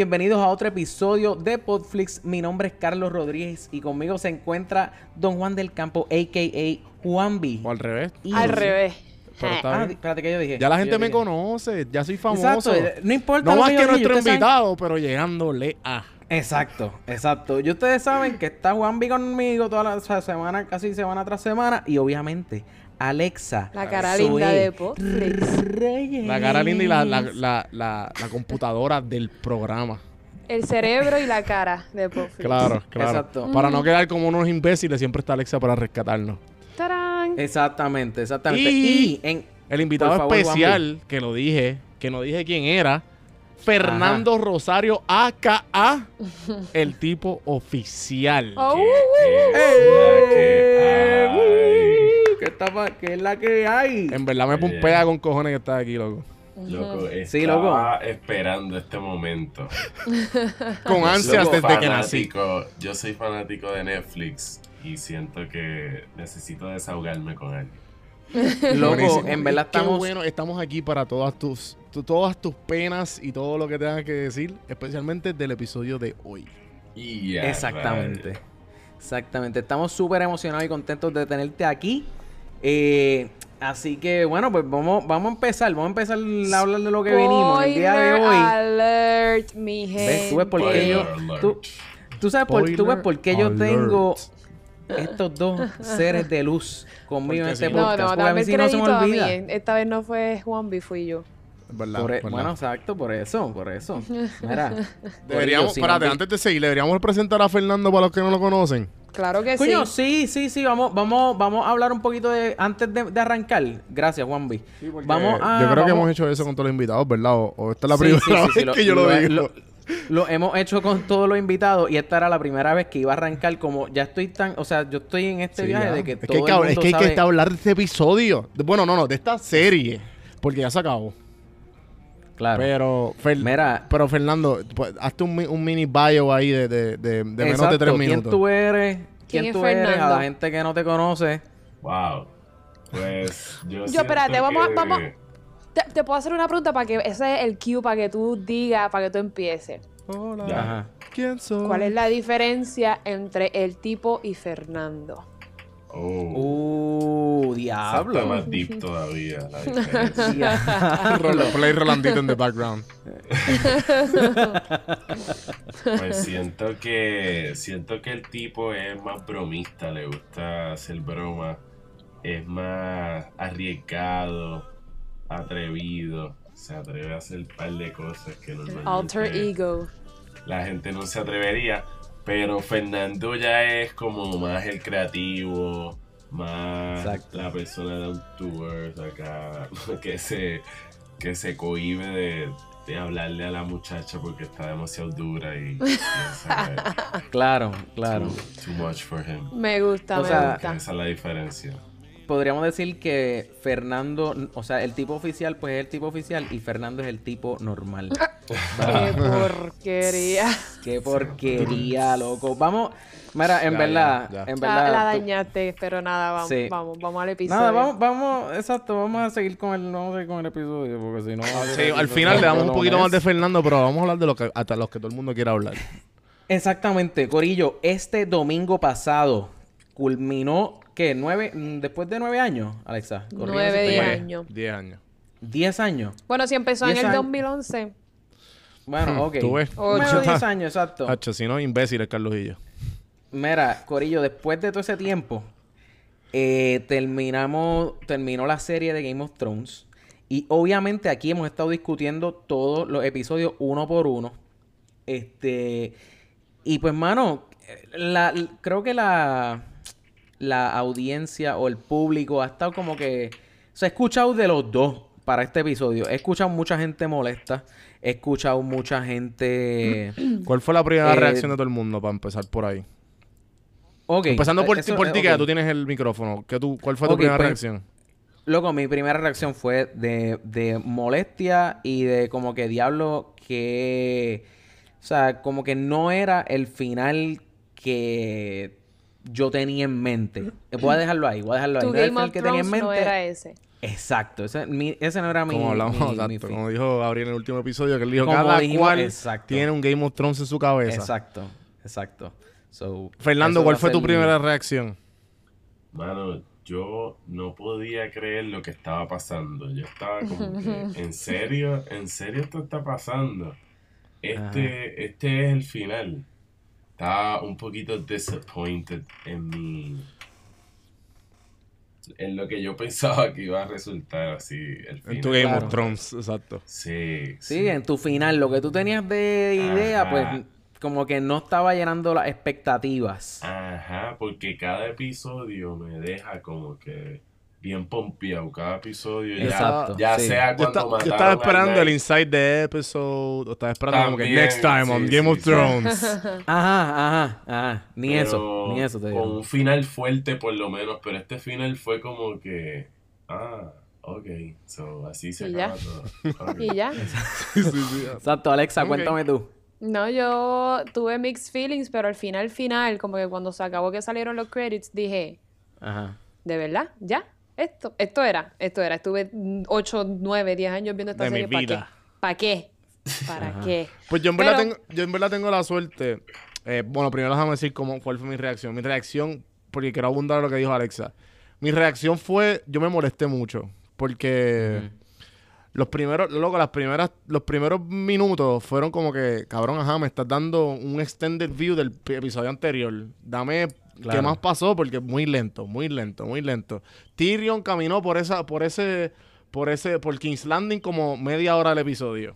Bienvenidos a otro episodio de Podflix. Mi nombre es Carlos Rodríguez y conmigo se encuentra Don Juan del Campo, a.k.a. Juanbi. O al revés. Y- Al revés. Pero está Ah, bien. espérate, ¿qué yo dije? Ya la ¿Qué gente yo me dije? conoce, ya soy famoso. Exacto, eh, no importa No lo más que que yo diga, nuestro saben- invitado, pero llegándole a. Exacto, exacto. Y ustedes saben que está Juanbi conmigo toda la o sea, semana, casi semana tras semana. Y obviamente, Alexa. La cara Zoe linda de. Reyes. La cara linda y la, la, la, la, la computadora del programa. El cerebro y la cara de Podflix. Claro, claro. Exacto. Para no quedar como unos imbéciles, siempre está Alexa para rescatarnos. ¡Tarán! Exactamente, exactamente. Y- Y, en. El invitado favor, especial, que lo dije, que no dije quién era, Fernando Rosario, a.k.a. el tipo oficial. Oh, ¿Qué, uh, ¡Eh! Está pa- qué es la que hay? En verdad me pumpea con cojones que está aquí, loco. Loco, Sí, loco. estaba esperando este momento. Con ansias Loco, desde que nací. fanático- Yo soy fanático de Netflix y siento que necesito desahogarme con él. Loco, Buenísimo. en verdad Qué estamos. bueno, estamos aquí para todas tus, tu- todas tus penas y todo lo que tengas que decir, especialmente del episodio de hoy. Y ya, Exactamente. Exactamente. Estamos súper emocionados y contentos de tenerte aquí. Eh, así que, bueno, pues vamos, vamos a empezar. Vamos a empezar a hablar de lo que venimos. El día de Spoiler hoy. alert, mi gente. ¿Ves? Tú ves por qué yo. Spoiler. Tú, tú sabes por, tú ves Spoiler por qué yo alert. tengo estos dos seres de luz conmigo en este No, podcast. no, porque a dame mí sí no se me mí. olvida. Esta vez no fue Juanbi, fui yo. Verdad, Por e- verdad. bueno, exacto, por eso, por eso. Mira. deberíamos, no- antes de seguir, deberíamos presentar a Fernando para los que no lo conocen. Claro que Coño, sí. sí, sí, sí, vamos, vamos, vamos a hablar un poquito de antes de, de arrancar. Gracias, Juanvi. vamos a, Yo creo que hemos hecho eso con todos los invitados, ¿verdad? O, o esta es la Sí, primera sí, sí, sí, vez que yo lo, digo. Lo, lo hemos hecho con todos los invitados y esta era la primera vez que iba a arrancar como ya estoy tan, o sea, yo estoy en este Sí, viaje ya. de que es todo que hay que, el hablar- es mundo que hay que sabe- hablar de este episodio. De- bueno, no, no, de esta serie. Porque ya se acabó. Claro. Pero, Fer- Mira. pero Fernando, pues, hazte un, un mini bio ahí de, de, de- de menos de Exacto, tres ¿Quién minutos. tú eres? ¿Quién ¿Quién, es tú eres? A Fernando? la gente que no te conoce. Wow. Pues yo. Yo, espérate, siento vamos a- que- vamos- Te, te puedo hacer una pregunta para que ese es el cue para que tú digas, para que tú empieces. Hola. Ajá. ¿Quién soy? ¿Cuál es la diferencia entre el tipo y Fernando? Oh. Uh, Está diablo. más deep todavía la Play Rolandito en the background. Pues siento que siento que el tipo es más bromista, le gusta hacer broma, es más arriesgado, atrevido, se atreve a hacer un par de cosas que normalmente Alter ego. la gente no se atrevería, pero Fernando ya es como más el creativo, más Exacto. la persona down to earth acá, que se, que se cohíbe de, de hablarle a la muchacha porque está demasiado dura y Claro, claro. too, too much for him. Me gusta, O me sea, gusta. esa es la diferencia. Podríamos decir que Fernando, o sea, el tipo oficial, pues es el tipo oficial y Fernando es el tipo normal. Qué porquería. Qué porquería, loco. Vamos, mira, en Ya, verdad, ya, ya. en La, verdad. la tú- dañaste, pero nada, vamos, Sí. vamos, vamos al episodio. Nada, vamos, vamos, exacto, vamos a seguir con el, vamos a seguir con el episodio, porque si no... Sí, al final le damos un poquito más de Fernando, pero vamos a hablar de lo que hasta los que todo el mundo quiera hablar. Exactamente, Corillo, este domingo pasado culminó, ¿qué? ¿Nueve? mm, ¿Después de nueve años, Alexa? Nueve, diez años. 10 años. Diez años. Bueno, si empezó en Diez el años. 2011. Bueno, Hmm, ok. tú ves. Ocho. Diez años, exacto. Hacho, si no, imbéciles, Carlos y yo. Mira, Corillo, después de todo ese tiempo, eh, terminamos, terminó la serie de Game of Thrones. Y obviamente aquí hemos estado discutiendo todos los episodios uno por uno. Este. Y pues, mano, la, creo que la, la audiencia o el público ha estado como que. Se ha escuchado de los dos para este episodio. He escuchado mucha gente molesta. He escuchado mucha gente. ¿Cuál fue la primera Eh, reacción de todo el mundo para empezar por ahí? Ok. Empezando por, eso- ti, por ti, ok. que tú tienes el micrófono. ¿Qué tú, ¿Cuál fue tu primera pues, reacción? Loco, mi primera reacción fue de, de molestia y de como que diablo que... O sea, como que no era el final que yo tenía en mente. Eh, Voy a dejarlo ahí, voy a dejarlo ahí. Tu No Game of que tenía en mente. no era ese. Exacto. Ese, mi- ese no era mi. Como hablamos, mi- exacto, mi fin. como dijo Gabriel en el último episodio, que él dijo, Como cada dijimos, cual exacto. tiene un Game of Thrones en su cabeza. Exacto. Exacto. So, Fernando, ¿cuál fue tu primera reacción? Mano, yo no podía creer lo que estaba pasando. Yo estaba como que, ¿en serio? ¿En serio esto está pasando? Este, este es el final. Estaba un poquito disappointed en mi... En lo que yo pensaba que iba a resultar así el final. En tu Game Claro. of Thrones, exacto. Sí, Sí, en tu final, lo que tú tenías de idea, Ajá. pues como que no estaba llenando las expectativas. Ajá, porque cada episodio me deja como que bien pompeado. Cada episodio ya, Exacto, ya sí. sea Yo, cuando yo mataron estaba esperando el inside the episode, o estaba esperando como que next time on Game sí, of sí. Thrones. Ajá, ajá, ajá. Ni Pero eso, ni eso te Con digo. un final fuerte por lo menos, pero este final fue como que... Ah, ok. So, así se Y ya. acaba todo. Y ya. Exacto, Alexa, cuéntame tú. No, yo tuve mixed feelings, pero al final, final, como que cuando se acabó que salieron los credits, dije, Ajá. ¿de verdad? ¿Ya? Esto, esto era, esto era. Estuve 8, 9, 10 años viendo esta De mi serie. ¿Para qué? ¿Para qué? ¿Para qué? Pues yo en verdad, Pero- tengo, yo en verdad tengo la suerte. eh, bueno, primero déjame decir cómo, cuál fue mi reacción. Mi reacción, porque quiero abundar en lo que dijo Alexa. Mi reacción fue, yo me molesté mucho. Porque los primeros, loco, las primeras, los primeros minutos fueron como que, cabrón, ajá, me estás dando un extended view del episodio anterior. Dame qué más pasó, porque muy lento, muy lento, muy lento. Tyrion caminó por esa, por ese, por ese, por King's Landing como media hora del episodio.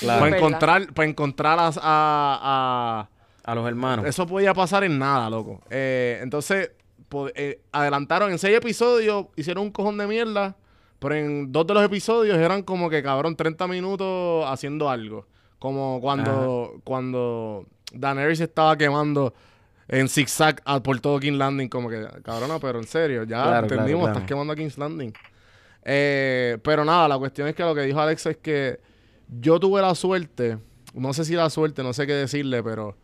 Claro. Para encontrar, para encontrar a, a- A los hermanos. Eso podía pasar en nada, loco. Eh, entonces, eh, adelantaron en seis episodios, hicieron un cojón de mierda, pero en dos de los episodios eran como que, cabrón, 30 minutos haciendo algo. Como cuando, cuando Daenerys estaba quemando en zigzag a- por todo King's Landing, como que, cabrona, pero en serio, ya Claro, entendimos, claro, claro. estás quemando a King's Landing. Eh, pero nada, la cuestión es que lo que dijo Alex es que yo tuve la suerte, no sé si la suerte, no sé qué decirle, pero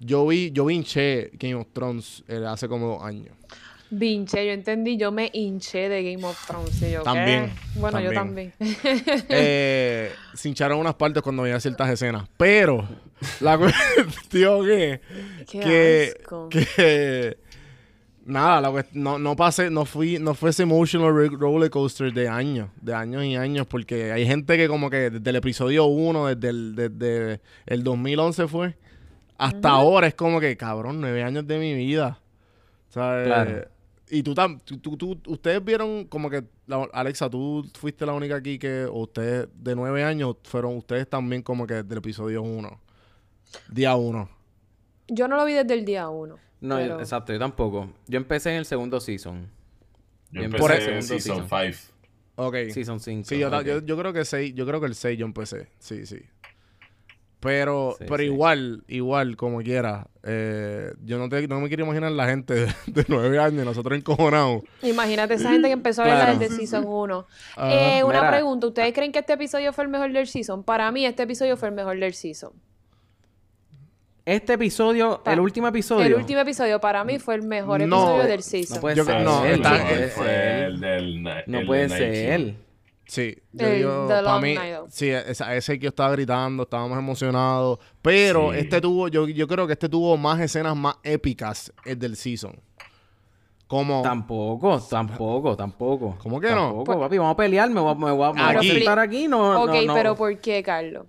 yo vi, yo hinché Game of Thrones eh, hace como dos años. Vinche, yo entendí, yo me hinché de Game of Thrones. y yo, ¿qué? También, Bueno, yo también. eh, se hincharon unas partes cuando veía ciertas escenas. Pero la cuestión es Qué que, asco. que nada, la cuest- no, no pasé, no fui, no fue ese emotional roller coaster de años, de años y años, porque hay gente que como que desde el episodio 1, desde el, desde el 2011 fue, hasta ahora es como que, cabrón, nueve años de mi vida. ¿Sabes? Claro. Y tú, tam- tú, tú- tú- ustedes vieron como que, la- Alexa, tú fuiste la única aquí que, o ustedes de nueve años, fueron ustedes también como que del episodio 1, día 1. Yo no lo vi desde el día uno. No, yo- exacto, yo tampoco. Yo empecé en el segundo season. Yo empecé por en el segundo Season season. 5. Ok. Season 5. Sí, yo, yo, yo creo que seis, yo creo que el 6 yo empecé. Sí, sí. Pero, Sí, pero sí. igual, igual, como quiera. eh, yo no, te, no me quiero imaginar la gente de, de nueve años, nosotros encojonados. Imagínate esa gente que empezó a verla Claro. desde Season 1. Ajá. Eh, una Mira. pregunta, ¿ustedes creen que este episodio fue el mejor del Season? Para mí este episodio fue el mejor del Season. Este episodio, Pa- el último episodio. El último episodio para mí fue el mejor No. episodio del No Season. puede Yo ser. creo- no, está- eh, puede ser. el del No puede ser. Sí, yo El digo, The para Long mí, Night. sí, esa- ese que yo estaba gritando, estábamos emocionados. Pero Sí. este tuvo, yo, yo creo que este tuvo más escenas más épicas el del season. Como, Tampoco, tampoco, tampoco. ¿Cómo que no? Tampoco, papi, vamos a pelear, me voy, a- me voy a- me voy a Aquí. sentar aquí, no, ok, no, no. pero ¿por qué, Carlos?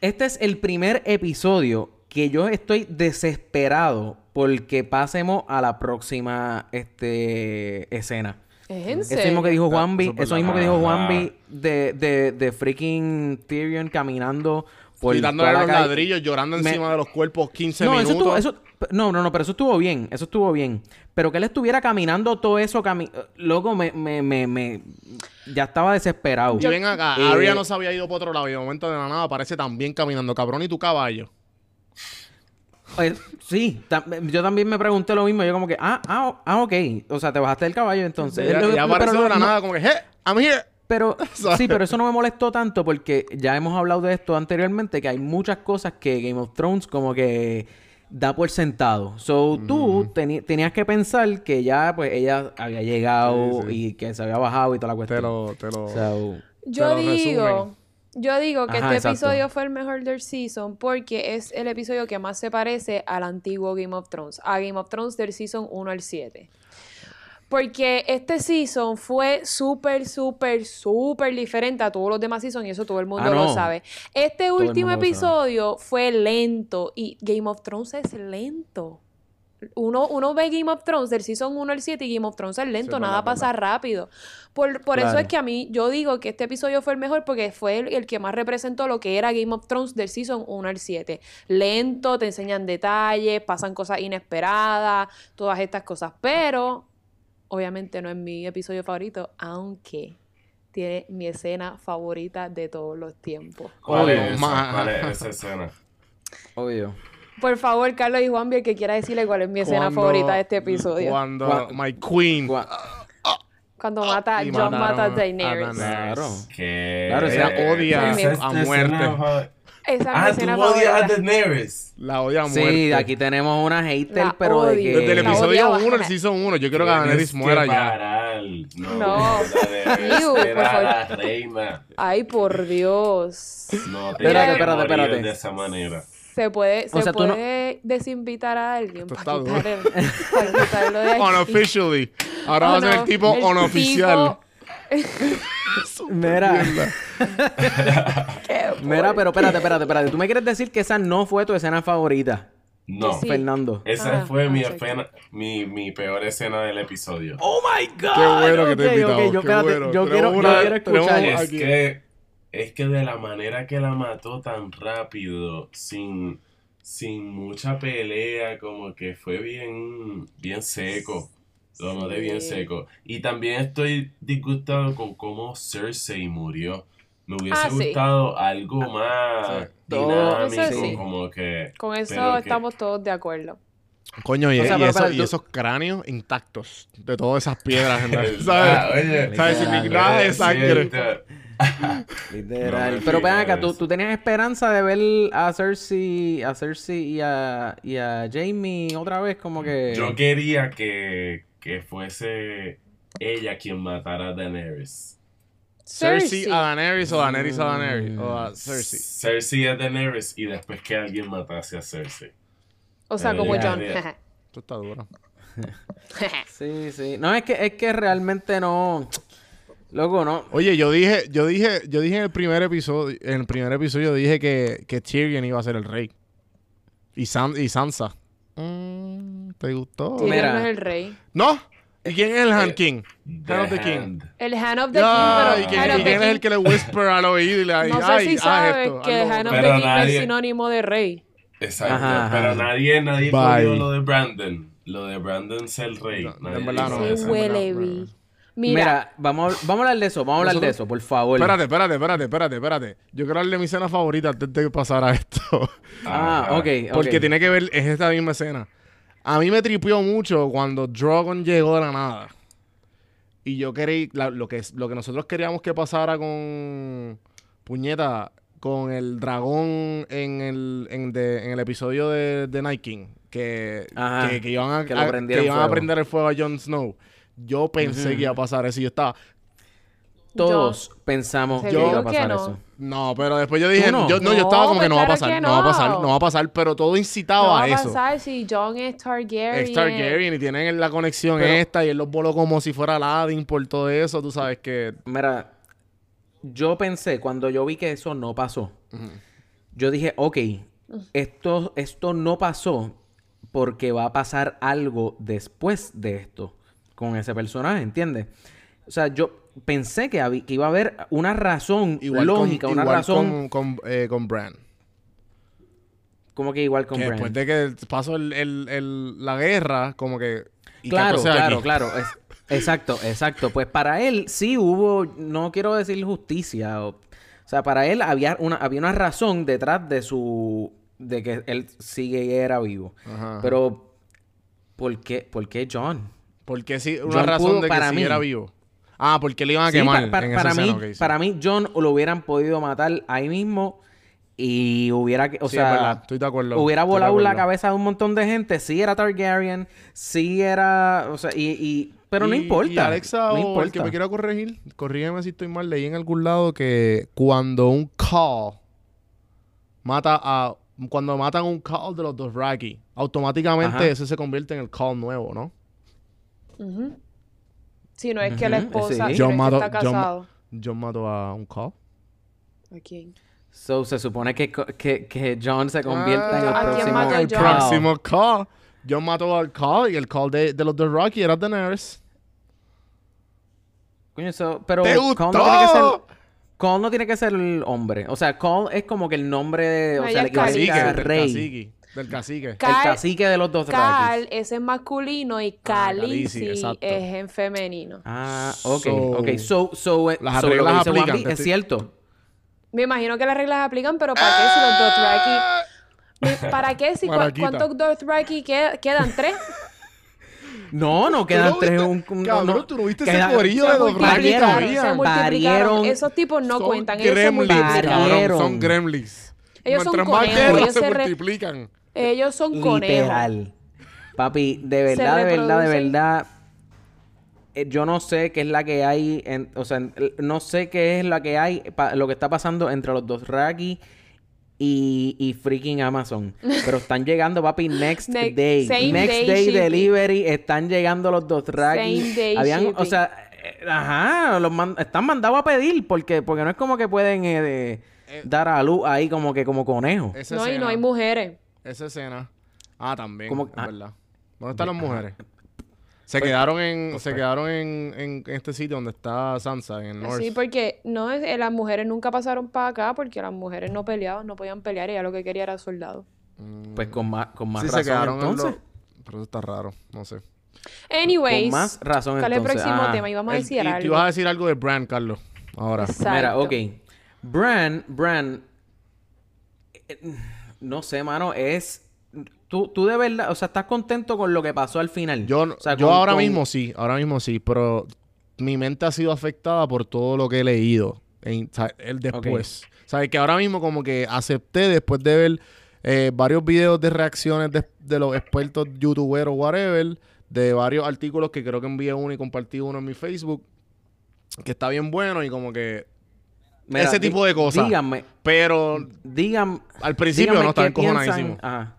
Este es el primer episodio que yo estoy desesperado porque pasemos a la próxima este, escena. ¿Es en Eso mismo que dijo Eso Juanvi, es eso verdad. mismo que dijo. Juanvi de, de, de freaking Tyrion caminando por quitándole los calle. ladrillos, llorando Me- encima de los cuerpos 15 No, eso minutos. estuvo, eso, no, no, no, pero eso estuvo bien, eso estuvo bien. Pero que él estuviera caminando todo eso, cami loco, me, me, me, me- ya estaba desesperado. Y ven acá, Eh, Arya no se había ido para otro lado y de momento de la nada aparece también caminando, cabrón, y tu caballo. Pues, sí, tam- yo también me pregunté lo mismo. Yo como que, ah, ah, ah, ok. O sea, te bajaste del caballo entonces. Ya, ya pero no- de la no- nada como que, hey, I'm here. Pero, sí, pero eso no me molestó tanto porque ya hemos hablado de esto anteriormente, que hay muchas cosas que Game of Thrones como que da por sentado. So, tú tenías que pensar que ya, pues, ella había llegado Sí, sí. y que se había bajado y toda la Te cuestión. lo, te lo... So, Yo lo digo, resumen. Yo digo que Ajá, este exacto. episodio fue el mejor del season porque es el episodio que más se parece al antiguo Game of Thrones, a Game of Thrones del season 1 al 7. Porque este season fue súper, súper, súper diferente a todos los demás seasons y eso todo el mundo Ah, lo sabe. Este último episodio fue lento y Game of Thrones es lento. Uno, uno ve Game of Thrones del season 1 al 7 y Game of Thrones es lento, Sí, nada verdad, pasa rápido. Por, por eso Claro. es que a mí, yo digo que este episodio fue el mejor porque fue el, el que más representó lo que era Game of Thrones del season 1 al 7. Lento, te enseñan detalles, pasan cosas inesperadas, todas estas cosas. Pero, obviamente no es mi episodio favorito, aunque tiene mi escena favorita de todos los tiempos. ¿Cuál Obvio, es esa? ¿Cuál es esa escena? obvio. Por favor, Carlos y Juan, el que quiera decirle cuál es mi escena Cuando- favorita de este episodio. Cuando Cuando- My Queen... Gua- Cuando mata, y John mataron mata a a Daenerys. Claro. Claro, ella odia es a muerte. fa- Esa es mi Ah, tú odias a. Daenerys. La odia a muerte. Sí, aquí tenemos una hater, La pero de que... Desde el episodio odiaba. 1 el season 1. Yo quiero que Daenerys que muera ya. No, No. Iu, por favor. reina. Ay, por Dios. No te Espérate, espérate, espérate. de esa manera. Se puede, se sea, tú no- puede desinvitar a alguien para, está quitar el- para quitarlo de aquí. Unofficially. Ahora va a ser el tipo el unoficial. Mira, Qué mira, pero espérate, espérate, espérate. ¿Tú me quieres decir que esa no fue tu escena favorita, No. Sí. Fernando? Esa Ah, fue mi, perfecto. escena- mi, mi peor escena del episodio. ¡Oh, my God! Qué bueno que te he invitado. ok, yo, qué espérate, bueno. yo quiero, yo una- quiero tenemos escuchar... Es aquí. que, es que de la manera que la mató tan rápido, sin, sin mucha pelea, como que fue bien, bien seco. Lo noté bien Sí. seco. Y también estoy disgustado con cómo Cersei murió. Me hubiese Ah, sí. gustado algo más sí. Todo- dinámico, Eso sí. como que... Con eso que- estamos todos de acuerdo. Coño, y, O sea, y pero eso- espérate, y tú- esos cráneos intactos de todas esas piedras. ¿sabes? Ah, oye, ¿Sabes? Sin nada de sangre. Literal. No Pero ven acá, ¿tú, tú tenías esperanza de ver a Cersei, a Cersei y a, y a Jamie otra vez, como que... Yo quería que, que fuese ella quien matara a Daenerys. Cersei a Daenerys o Daenerys a Daenerys. O a Cersei. Cersei a Daenerys y después que alguien matase a Cersei. O sea, Eh, como John. Esto está duro. Sí, sí. No, es que, es que realmente no... Loco, no. Oye, yo dije, yo dije, yo dije en el primer episodio, en el primer episodio dije que, que Tyrion iba a ser el rey. Y, Sam, y Sansa. Mm, ¿Te gustó? Tyrion Mira. no es el rey. ¿No? ¿Y quién es el Hand Eh, King? The Hand of the King. El Hand of the King, ¿Y pero quién, y of the quién es el que le whisper al oído y le dice, No sé ay, si sabes esto, que Hand of otro"? the King no nadie- es sinónimo de rey. Exacto. Ajá, ajá. Pero nadie, nadie cogió lo de Brandon. Lo de Brandon ser el rey. No, Nadie en verdad dijo no. En huele. Mira, Mira, vamos, vamos a hablar de eso, vamos a hablar de eso, por favor. Espérate, espérate, espérate, espérate, espérate. Yo quiero darle mi escena favorita antes de pasar a esto. Ah, ok, ok. Porque tiene que ver, es esta misma escena. A mí me tripió mucho cuando Drogon llegó de la nada. Y yo quería, la- lo, que, lo que nosotros queríamos que pasara con Puñeta, con el dragón en el, en, de- en el episodio de, de Night King, que, Ajá, que, que iban, a, que a- que iban a prender el fuego a Jon Snow. Yo pensé que iba a pasar eso y yo estaba, Todos pensamos que iba a pasar no. eso. no, pero después yo dije, ¿Tú no? yo, no, yo No, estaba como que no va a pasar, no. va a pasar, no. va a pasar, pero todo incitaba no va a a eso. pasar si John es Targaryen. Es Targaryen y tienen la conexión Pero- esta y él los voló como si fuera Aladdin por todo eso, tú sabes que... Mira, yo pensé, cuando yo vi que eso no pasó, yo dije, ok, esto, esto no pasó porque va a pasar algo después de esto con ese personaje, ¿entiendes? O sea, yo pensé que, habí- que iba a haber una razón Igual lógica, con, una igual razón con, con, eh, con Bran. como que igual con Que Bran. después de que pasó el, el- el- la guerra, como que... ¿y qué Claro, claro, aquí? claro. es- exacto, exacto. Pues para él sí hubo, no quiero decir justicia. O, o sea, para él había una, había una razón detrás de su. de que él sigue y era vivo. Ajá. Pero, ¿por qué, ¿por qué John? Porque sí, una John razón pudo de que para mí. siguiera vivo. Ah, porque le iban a Sí, quemar pa- pa- en esa para, escena, mí, sí. para mí, John lo hubieran podido matar ahí mismo y hubiera, que- o Sí, es sea, verdad, estoy de acuerdo. hubiera volado la cabeza de un montón de gente, sí era Targaryen, sí era, o sea, y, y- pero no importa. Y Alexa, no o el importa. que me quiera corregir, corrígeme si estoy mal, leí en algún lado que cuando un call mata a... Cuando matan un call de los dos Raki, automáticamente Ajá. ese se convierte en el call nuevo, ¿no? Si no es que la esposa sí. John que está John casado. John mató a un call. ¿A quién? So, se supone que, que, que John se convierta en el Ah, ¿A quién próximo el John? Próximo call. John mató al call y el call de, de los dos Rocky era Daenerys. Coño, so- pero ¿Te Khal gustó? no tiene que ser Khal no tiene que ser el hombre. O sea, Khal es como que el nombre de, o No, sea, a del rey. Del cacique. Ca- El cacique de los dos Cal, es masculino y Khaleesi exacto. es en femenino. Ah, ok, So- ok. So, so, eh, Las so reglas aplican, es cierto. Me imagino que las reglas aplican, pero ¿para qué si los Dothraki... Mi- ¿Para qué si Maraquita. cuántos Dothraki que- quedan? ¿Tres? No, no quedan no tres. viste- Un, un- cabrón, no, tú no viste queda- ese corillo de dos Raki Parieron, multiplicaron, se todavía. Esos tipos no Son cuentan, ellos gremlins, multiplican. cabrón, Parieron. son gremlins. Ellos son Mientras más conejos, guerra ellos se se re- multiplican. Ellos son conejos. Literal. Papi, de verdad, de verdad, de verdad. eh, Yo no sé qué es la que hay, en- o sea, en- no sé qué es la que hay, pa- lo que está pasando entre los dos Raki y, y freaking Amazon. Pero están llegando, papi, next Ne- day. same Next day delivery. Están llegando los dos Raki. Same day Habían, o shipping. sea, eh, ajá, los man- están mandados a pedir porque, porque no es como que pueden eh, de- dar a luz ahí como que como conejo. Esa No, y no hay mujeres. Esa escena. Ah, también. Como- es ah. verdad. ¿Dónde están las mujeres? Se Pues- quedaron en, pues, se pues. quedaron en, en, en este sitio donde está Sansa, en el North. Sí, porque no es- eh, las mujeres nunca pasaron para acá porque las mujeres no peleaban, no podían pelear, ella lo que quería era soldado. Mm, Pues con más, con más sí, razón se quedaron en entonces. lo- Pero eso está raro, no sé. Anyways, Con más razón ¿cuál es el próximo Ah, tema? Íbamos a El- decir y algo. tú ibas a decir algo de Bran, Carlos. Ahora. Exacto. Mira, ok. Bran, Bran, eh, no sé, mano, es... Tú, tú de verdad, o sea, ¿estás contento con lo que pasó al final? Yo, O sea, yo con- ahora con- mismo sí, ahora mismo sí, pero mi mente ha sido afectada por todo lo que he leído en, el después. ¿Sabes? Que ahora mismo como que acepté después de ver eh, varios videos de reacciones de, de los expertos youtuberos, whatever, de varios artículos que creo que envié uno y compartí uno en mi Facebook, que está bien bueno y como que... Mira, ese tipo de cosas. Díganme, Pero digan... al principio díganme no piensan- encojonadísimo. Ajá.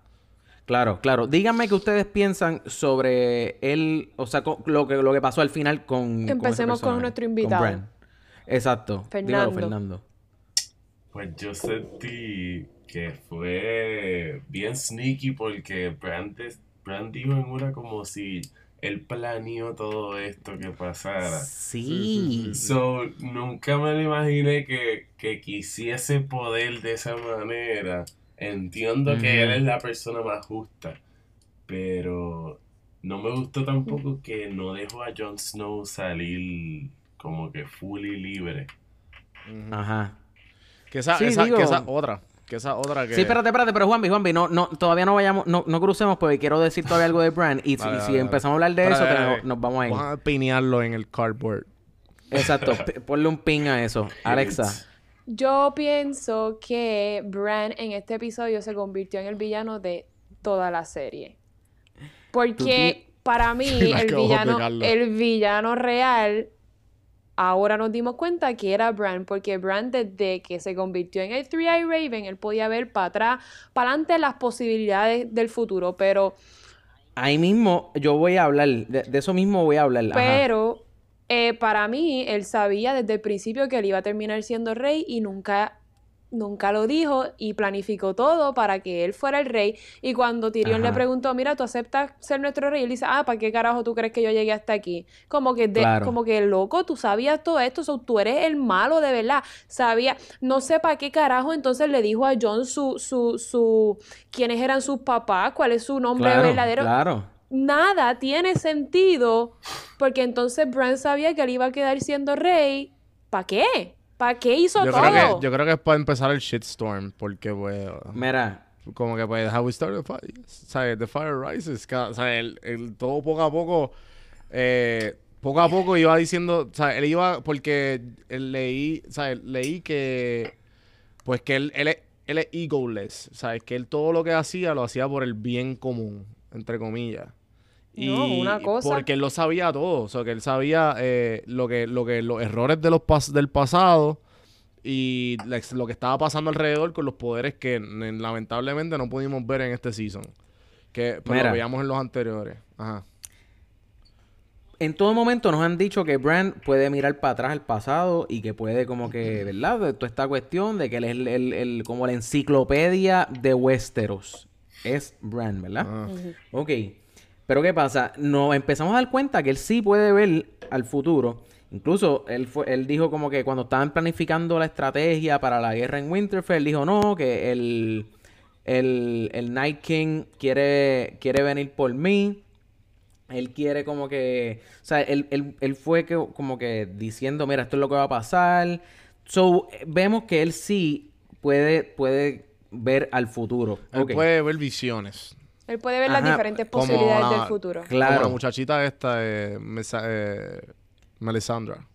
Claro, claro. Díganme qué ustedes piensan sobre él, o sea, lo que, lo que pasó al final con. Empecemos con nuestro invitado. Exacto. Fernando. Fernando. Pues yo sentí que fue bien sneaky porque Brand, des- Bran dijo en una como si él planeó todo esto que pasara. Sí. So, nunca me lo imaginé que, que quisiese poder de esa manera. Entiendo que él es la persona más justa, pero no me gustó tampoco que no dejó a Jon Snow salir como que fully libre. Ajá. Que esa, Sí, esa, digo- que esa otra. Que esa otra que... Sí, espérate, espérate, pero Juanvi, Juanvi, no, no, todavía no vayamos, no, no crucemos porque quiero decir todavía algo de Bran. Y si, Vale, y vale, si vale. empezamos a hablar de eso, nos vamos a ir. Vamos a pinearlo en el cardboard. Exacto. Ponle un pin a eso. Alexa. Yo pienso que Bran en este episodio se convirtió en el villano de toda la serie. Porque para mí el villano, el villano real, ahora nos dimos cuenta que era Bran, porque Bran desde que se convirtió en el Three Eye Raven, él podía ver para atrás, para adelante las posibilidades del futuro, pero Ahí mismo yo voy a hablar, de, de eso mismo voy a hablar. Pero eh, para mí, él sabía desde el principio que él iba a terminar siendo rey y nunca, nunca lo dijo y planificó todo para que él fuera el rey. Y cuando Tyrion le preguntó, mira, ¿tú aceptas ser nuestro rey? Él dice, ah, ¿para qué carajo tú crees que yo llegué hasta aquí? Como que, de, Claro. como que loco, tú sabías todo esto, so, tú eres el malo de verdad. Sabía, no sé para qué carajo entonces le dijo a John su, su, su, quiénes eran sus papás, cuál es su nombre Claro, verdadero Claro. nada tiene sentido porque entonces Bran sabía que él iba a quedar siendo rey. ¿Para qué? ¿Para qué hizo Yo todo? creo, que, yo creo que es para empezar el shitstorm. Porque, pues... Mira, Como que, pues, how we start the fire. ¿Sabes? The fire rises. Sea, el, el- todo poco a poco... eh, poco a poco iba diciendo... O sea, él iba... Porque él leí... O sea, leí que... Pues que él, él, él es egoless, ¿sabes? Que él todo lo que hacía lo hacía por el bien común, entre comillas. No, una cosa- Porque él lo sabía todo, o sea, que él sabía eh, lo que, lo que, los errores de los pas- del pasado y lo que estaba pasando alrededor con los poderes que lamentablemente no pudimos ver en este season. Que pues, Mira. lo veíamos en los anteriores. Ajá. En todo momento nos han dicho que Bran puede mirar para atrás al pasado y que puede como que, ¿verdad? De toda esta cuestión de que él es el, el- el- como la enciclopedia de Westeros. Es Bran, ¿verdad? Ah. Ok. Pero ¿qué pasa? Nos empezamos a dar cuenta que él sí puede ver al futuro. Incluso él, fue, él dijo como que cuando estaban planificando la estrategia para la guerra en Winterfell, dijo no, que el, el, el Night King quiere, quiere venir por mí. Él quiere como que... O sea, él, él- él fue que, como que diciendo, mira, esto es lo que va a pasar. So, vemos que él sí puede, puede ver al futuro. Él puede ver visiones. Él puede ver las diferentes como posibilidades del futuro. Claro. Como la muchachita esta, eh, Mesa- eh, Melisandra.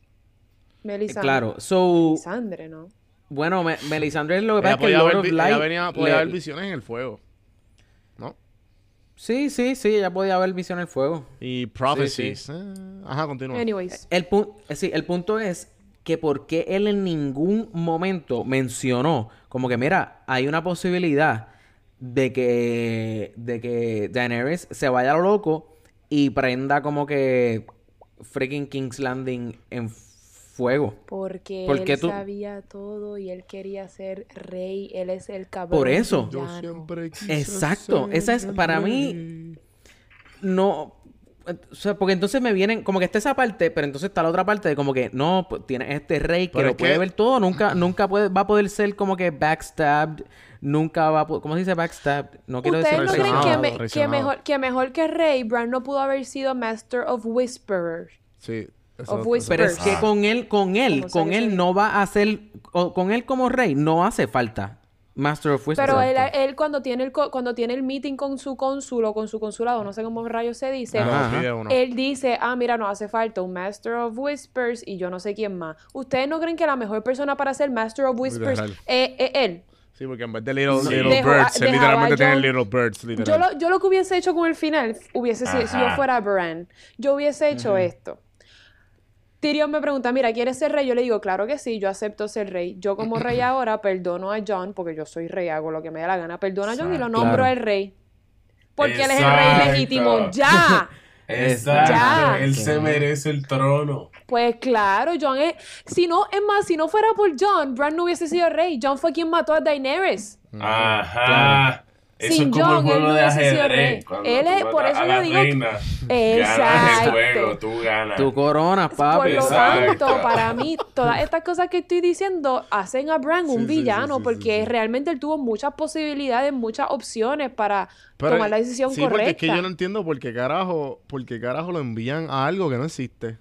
Melisandre. Claro. So, Melisandre, ¿no? bueno, Me- Melisandre lo que pasa es que Lord ver, of vi- Light ella venía, podía le- ver visiones en el fuego. ¿No? Sí, sí, sí, ella podía ver visión en el fuego. Y prophecies. eh, ajá, continúa. Anyways. El, pu- eh, sí, el punto es que por qué él en ningún momento mencionó como que, mira, hay una posibilidad de que, de que Daenerys se vaya a lo loco y prenda como que freaking King's Landing en fuego. Porque Porque él tú- sabía todo y él quería ser rey. Él es el cabrón. Por eso. Yo siempre quise Exacto, ser esa es- el para mí-. No, o sea, porque entonces me vienen, como que está esa parte, pero entonces está la otra parte de como que, no, pues tiene este rey que Pero lo puede que- ver todo, nunca, nunca puede, va a poder ser como que backstabbed, nunca va a poder, ¿cómo se dice backstabbed? No quiero ¿Ustedes decir no creen que, me- que, mejor, que mejor que rey, Bran no pudo haber sido Master of Whisperers? Sí. Of Whisper. Pero es que Ah. con él, con él, con él no va a hacer, o- con él como rey no hace falta Master of Wisdom. Pero él, él cuando tiene el co- cuando tiene el meeting con su cónsul o con su consulado, no sé cómo rayos se dice, No, Ajá. él dice, ah, mira, nos hace falta un Master of Whispers y yo no sé quién más. ¿Ustedes no creen que la mejor persona para ser Master of Whispers es él? Sí, porque en vez de Little, Sí. little Birds, él literalmente tiene Little Birds, Yo lo, yo lo que hubiese hecho con el final, hubiese sido, si yo fuera Bran, yo hubiese hecho esto. Tyrion me pregunta, mira, ¿quieres ser rey? Yo le digo, claro que sí, yo acepto ser rey. Yo como rey ahora perdono a John, porque yo soy rey, hago lo que me dé la gana, perdono a John y lo nombro Claro. al rey. Porque él es el rey legítimo. ¡Ya! Exacto. Ya. Él se merece el trono. Pues claro, John es... Si no, es más, si no fuera por John, Bran no hubiese sido rey. John fue quien mató a Daenerys. Ajá. Eso Sin es como Jon, el él juego no de ajedrez. Él tú es- por eso a yo la digo- reina, Ganas Exacto. el juego, tú ganas. Tu corona, Por papi. lo Exacto. tanto, para mí, todas estas cosas que estoy diciendo hacen a Bran un Sí, sí, sí, villano sí, sí, porque sí. realmente él tuvo muchas posibilidades, muchas opciones para Pero- tomar la decisión sí, correcta. porque es que yo no entiendo por qué carajo, por qué carajo lo envían a algo que no existe.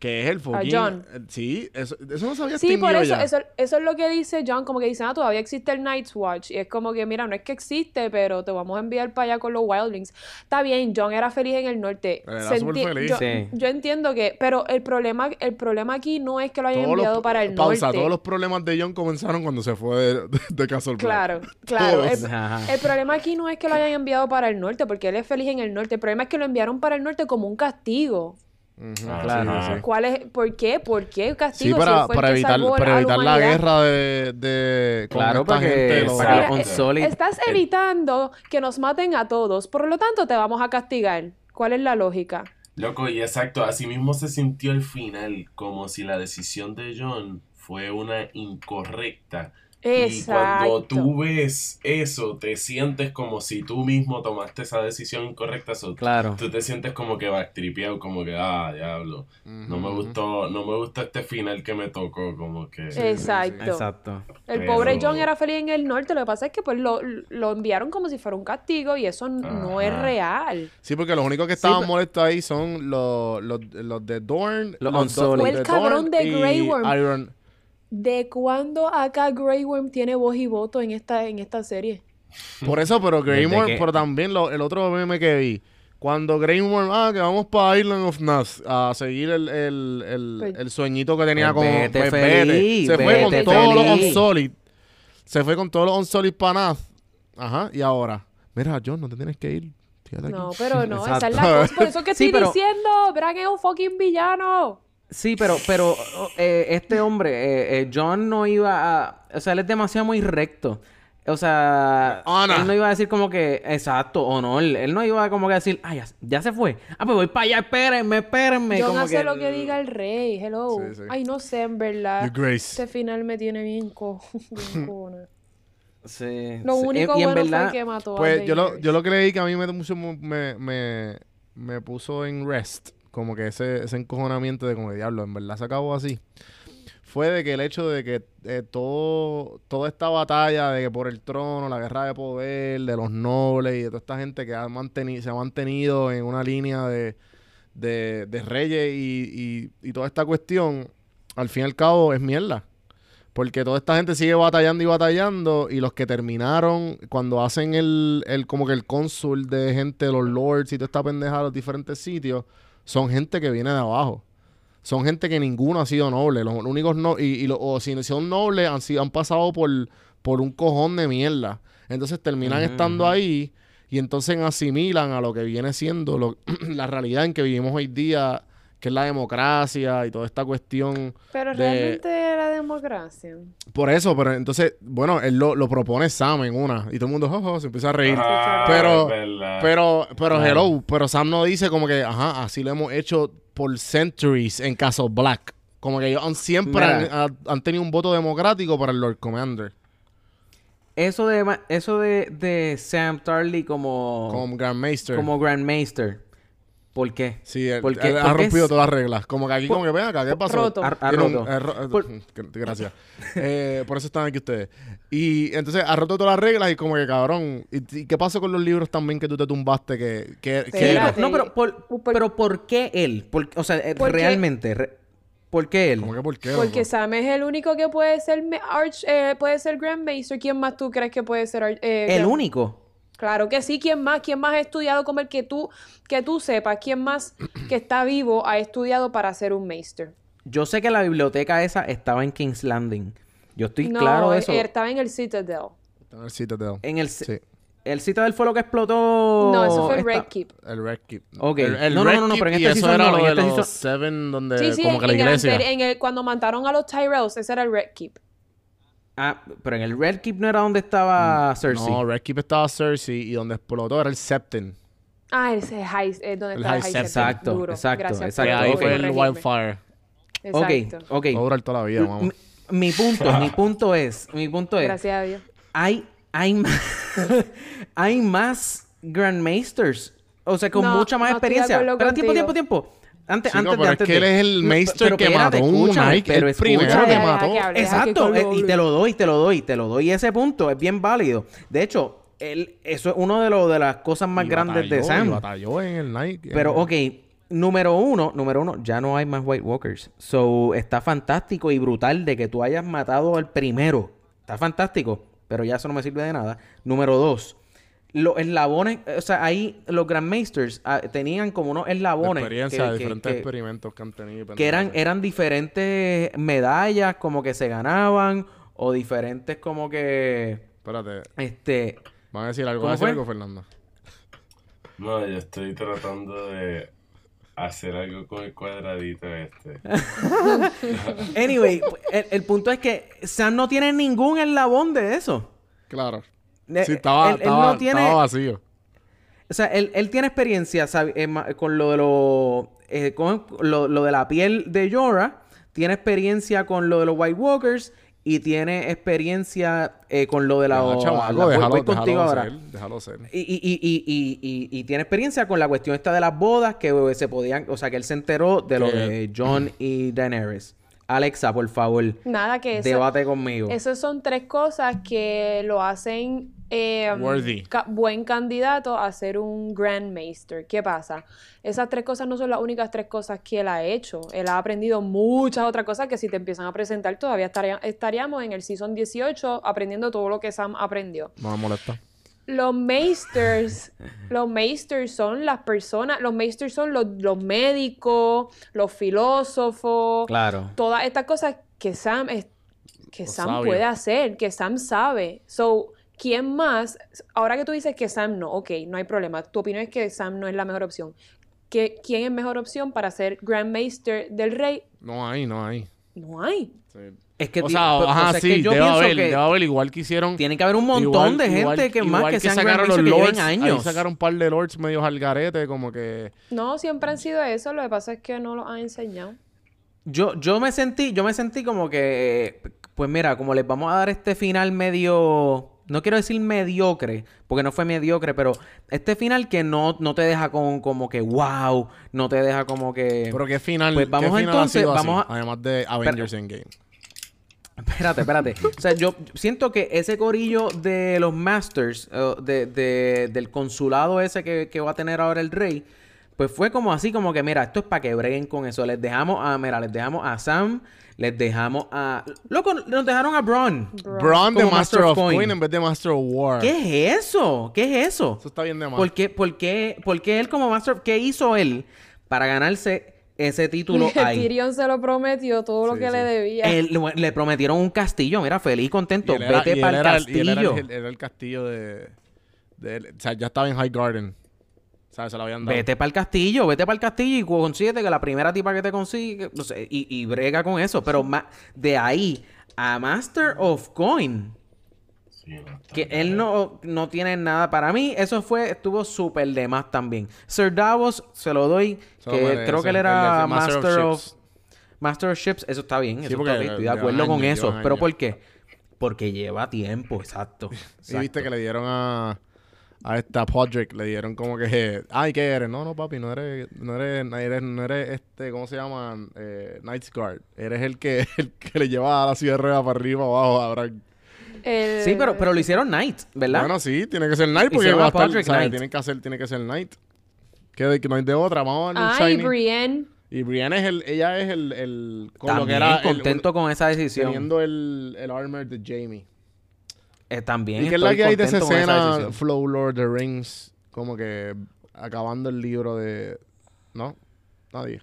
Que es el fucking... John. Sí, eso, eso no sabía Sí, por eso, ya. eso, eso es lo que dice John, como que dice, ah, todavía existe el Night's Watch. Y es como que, mira, no es que existe, pero te vamos a enviar para allá con los Wildlings. Está bien, John era feliz en el norte. Era Se súper enti- feliz. Yo, Sí. yo entiendo que, pero el problema, el problema aquí no es que lo hayan Todos los- enviado para el pausa, norte. todos los problemas de John comenzaron cuando se fue de, de, de Castle. Claro, claro. El problema aquí no es que lo hayan enviado para el norte, porque él es feliz en el norte. El problema es que lo enviaron para el norte como un castigo. Ah, Claro. sí, sí, sí. ¿Cuál es, ¿Por qué? ¿Por qué Sí, castigo? Si él para, fue el para evitar, para evitar la guerra de, de con Claro, esta porque gente, lo- para Mira, eh. Estás el- evitando que nos maten a todos, por lo tanto te vamos a castigar. ¿Cuál es la lógica? Loco, y exacto, así mismo se sintió el final, como si la decisión de John fue una incorrecta. Y cuando tú ves eso, te sientes como si tú mismo tomaste esa decisión incorrecta. so, Claro. Tú te sientes como que backtripeado, como que, ah, diablo. No me gustó, no me gustó este final que me tocó, como que... Exacto. Exacto. El Pero- pobre John era feliz en el norte, lo que pasa es que pues lo, lo enviaron como si fuera un castigo y eso no es real. Sí, porque los únicos que Sí, estaban pero- molestos ahí son los, los, los de Dorn. Los do- Unsullied. Fue el de cabrón de y Grey Worm. Iron- ¿De cuándo acá Grey Worm tiene voz y voto en esta, en esta serie? Por eso, pero Grey Worm, que- pero también lo- el otro meme que vi. Cuando Grey Worm, ah, que vamos para Island of Nas a seguir el, el, el, Pues- el sueñito que tenía Pues como. vete pues feliz, Se fue con todos los feliz. Unsolid. Se fue con todos los Unsolid Panas. Ajá, y ahora. Mira, John, no te tienes que ir. Aquí. No, pero no, esa es Exacto. la cosa. Por eso que Sí, estoy pero- diciendo, Bran es un fucking villano. Sí, pero, pero eh, este hombre, eh, eh, John no iba a... O sea, él es demasiado muy recto. O sea, Ana. él no iba a decir como que... Exacto, o no. Él, él no iba como que a decir, ah, ya, ya se fue. Ah, pues voy para allá, espérenme, espérenme. John como hace que- lo que diga el rey. Hello. Sí, sí. Ay, no sé, en verdad. Your Grace. Este final me tiene bien, co. Sí. Lo sí. único y en bueno verdad, fue que mató a Pues yo lo, yo lo que leí que a mí me, mucho, me, me, me puso en rest, como que ese, ese encojonamiento de como diablo, en verdad se acabó así. Fue de que el hecho de que eh, todo, toda esta batalla de que por el trono, la guerra de poder, de los nobles y de toda esta gente que ha mantenido, se ha mantenido en una línea de, de, reyes y, y, y toda esta cuestión, al fin y al cabo es mierda. Porque toda esta gente sigue batallando y batallando. Y los que terminaron, cuando hacen el, el como que el cónsul de gente, los lords y toda esta pendeja a los diferentes sitios, son gente que viene de abajo. Son gente que ninguno ha sido noble. Los únicos no, y, y lo- o si son nobles, han, sido, han pasado por, por un cojón de mierda. Entonces terminan estando ahí y entonces asimilan a lo que viene siendo lo- la realidad en que vivimos hoy día, que es la democracia y toda esta cuestión. Pero de- realmente la democracia. Por eso, pero entonces, bueno, él lo, lo propone Sam en una y todo el mundo "Jojo", se empieza a reír. Ah, Pero-. Pero, pero hello, pero Sam no dice como que, ajá, así lo hemos hecho por centuries en caso Black. Como que ellos han- siempre han, tenido un voto democrático para el Lord Commander, Eso de, eso de, de Sam Tarly como... como Grand Maester. como Grandmaster. ¿Por qué? sí, él, ¿Por qué- él por ha rompido es- todas las reglas. Como que aquí, como que ven acá, ¿qué pasó? Roto. Ha- ha Tiene un- roto. eh, ro- eh, Por- gr- Gracias. Eh, por eso están aquí ustedes. Y entonces ha roto todas las reglas y como que cabrón. ¿Y, y qué pasó con los libros también que tú te tumbaste? Que, que, que Sí, pero- no, pero por, por- pero ¿por qué él? Por- o sea, eh, realmente, re- ¿por qué él? ¿Cómo que por qué? Porque loco? Sam es el único que puede ser Arch, eh, puede ser Grand Maester. ¿Quién más tú crees que puede ser Arch- eh, El Grand- único. Claro que sí. ¿Quién más? ¿Quién más ha estudiado como el que tú, que tú sepas? ¿Quién más que está vivo ha estudiado para ser un Maester? Yo sé que la biblioteca esa estaba en King's Landing. Yo estoy no, claro de él- eso. estaba en el Citadel. Está en el Citadel. En el, Sí. el Citadel fue lo que explotó. No, eso fue el Red Keep. El Red Keep. Ok. El, el No, no, Red no, pero en este eso era no, lo de este los season- Seven, donde Sí, sí, como que la en, el iglesia. anteri- en el, cuando mataron a los Tyrells, ese era el Red Keep. Ah, pero en el Red Keep no era donde estaba Cersei. Mm, No, Red Keep estaba Cersei y donde explotó era el Septon. Ah, ese High, eh, donde El está el High High Septon. Exacto, Duro. exacto, Gracias exacto. Ahí fue el. Wildfire. Exacto. Ok, ok. Va a durar toda la vida, vamos. Mi, mi punto, mi punto es, mi punto es, Gracias a Dios. hay, hay, más, hay más Grandmasters. O sea, con No, mucha más no experiencia. Pero tiempo, tiempo, contigo. tiempo. Antes, antes pero de, es antes que de- él es el pero que espérate, mató un escúchame, Nike, pero el primero que mató. Exacto, eh, y te lo doy, te lo doy, te lo doy ese punto, es bien válido. De hecho, él, eso es uno de, los de las cosas más Y grandes de Sam. y batalló en el Nike. Pero, ok, número uno, número uno, ya no hay más White Walkers. So, está fantástico y brutal de que tú hayas matado al primero. Está fantástico, pero ya eso no me sirve de nada. Número dos, los eslabones, eh, o sea, ahí los Grandmasters ah, tenían como unos De eslabones. experiencia, que- diferentes que- experimentos que han tenido. que eran, eran diferentes medallas como que se ganaban o diferentes como que, Espérate, este, van a decir algo, ¿Cómo ¿van a decir algo, Fernando? No, yo estoy tratando de hacer algo con el cuadradito este. Anyway, el, el punto es que Sam no tiene ningún eslabón de eso. Claro. Sí, estaba, él- no tiene- estaba vacío. O sea, él, él tiene experiencia sabe, eh, con lo de lo, eh, con lo, lo de la piel de Jorah, tiene experiencia con lo de los White Walkers y tiene experiencia eh, con lo de la... Déjalo, voy contigo déjalo ahora. ser, déjalo ser. Y, y, y, y, tiene experiencia con la cuestión esta de las bodas que eh, se podían... O sea, que él se enteró de lo de John y Daenerys. Alexa, por favor, Nada que eso. debate conmigo. Esas son tres cosas que lo hacen eh, Worthy. ca- buen candidato a ser un Grand Maester. ¿Qué pasa? Esas tres cosas no son las únicas tres cosas que él ha hecho. Él ha aprendido muchas otras cosas que si te empiezan a presentar todavía estaría- estaríamos en el Season 18 aprendiendo todo lo que Sam aprendió. No me molesta. Los Maesters, los Maesters son las personas, los Maesters son los, los médicos, los filósofos, Claro. todas estas cosas que Sam es- que Los Sam sabios. puede hacer, que Sam sabe. So, ¿quién más? Ahora que tú dices que Sam no, ok, no hay problema. Tu opinión es que Sam no es la mejor opción. ¿Qué, ¿Quién es mejor opción para ser Grand Maester del Rey? No hay, no hay. No hay. Sí. Es que o sea, pues, o ajá, sea, es sí, que yo debe haber, que debe haber igual que hicieron. tiene que haber un montón igual- de gente igual- que más igual que sean sacaron los que lords, ahí años. sacaron un par de lords medio al garete, como que... No, siempre han sido eso. Lo que pasa es que no lo han enseñado. Yo, yo me sentí, yo me sentí como que, pues mira, como les vamos a dar este final medio, no quiero decir mediocre, porque no fue mediocre, pero este final que no, no te deja con como que wow, no te deja como que. Pero qué final, Pues qué vamos ha entonces, así, vamos a- además de Avengers Endgame. Espérate, espérate. O sea, yo siento que ese corillo de los Masters, de, de- del consulado ese que, que va a tener ahora el rey, pues fue como así, como que, mira, esto es para que breguen con eso. Les dejamos a, mira, les dejamos a Sam, les dejamos a... Loco, nos dejaron a Braun. Braun de Master, Master of Coin. Coin en vez de Master of War. ¿Qué es eso? ¿Qué es eso? Eso está bien de más. ¿Por qué, por qué, por qué él como Master of... ¿Qué hizo él para ganarse ese título ahí? Tyrion se lo prometió todo lo Sí, que sí. le debía. Él- le, prometieron un castillo, mira, feliz, contento. Y era- Vete para el era y él era castillo. el, era el castillo de, de él. O sea, ya estaba en High Garden. O sea, se lo habían dado. Vete para el castillo, vete para el castillo y consíguete que la primera tipa que te consigue, no sé, y, y brega con eso. Pero ma- de ahí a Master of Coin, que él no, no tiene nada. Para mí, eso fue, estuvo súper de más también. Sir Davos, se lo doy, que creo que él era de Master, of, Ships. Master of Ships. Eso está bien, Sí, eso porque está bien. Estoy de acuerdo con eso. ¿Pero por qué? Porque lleva tiempo, exacto. Y viste exacto. que le dieron a, a esta Podrick, le dieron como que, ay, ¿qué eres? No, no, papi, no eres, no eres, no eres, no eres este, ¿cómo se llama? Eh, Knight's Guard. Eres el que, el que le lleva a la rueda para arriba, abajo, a Bran. El- Sí, pero, pero lo hicieron Knight, ¿verdad? Bueno, sí, tiene que ser Knight porque va a estar, ¿sabes? Knight. Tienen que hacer, tiene que ser Knight. Que, de- que no hay de otra, vamos a ver Ah, y. Brienne. Y Brienne es el, ella es el, el con lo que También era el- contento con esa decisión. teniendo el, el armor de Jamie. Eh, también ¿Y qué es la estoy que hay de esa contento con esa escena decisión. Flow Lord of the Rings? Como que acabando el libro de... ¿No? Nadie.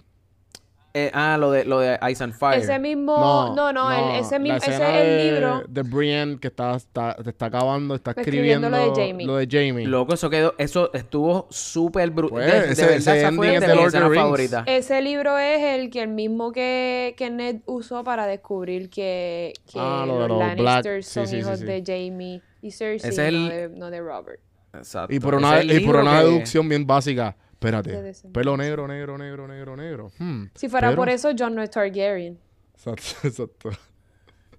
Eh, ah, lo de, lo de Ice and Fire. Ese mismo. No, no, el- ese, mismo, ese es el de- libro. De Brienne que está, está, te está acabando, está Escribiendo escribiendo, lo de Jamie. Lo de Jamie. Loco, eso quedó, eso estuvo súper brutal. Pues, de, de ese- ese esa ending fue es de de mi Lord of the escena Rings. favorita. Ese libro es el que el mismo que, que Ned usó para descubrir que, que Ah, lo de los los. Lannisters Sí, son sí, sí, hijos sí. de Jamie y Cersei, Ese es no, el- de, no de Robert. Exacto. Y por Ese una, y por una que- deducción bien básica. Espérate. Pelo negro, negro, negro, negro, negro. Hmm, Si fuera pero- por eso, John no es Targaryen. Exacto, exacto.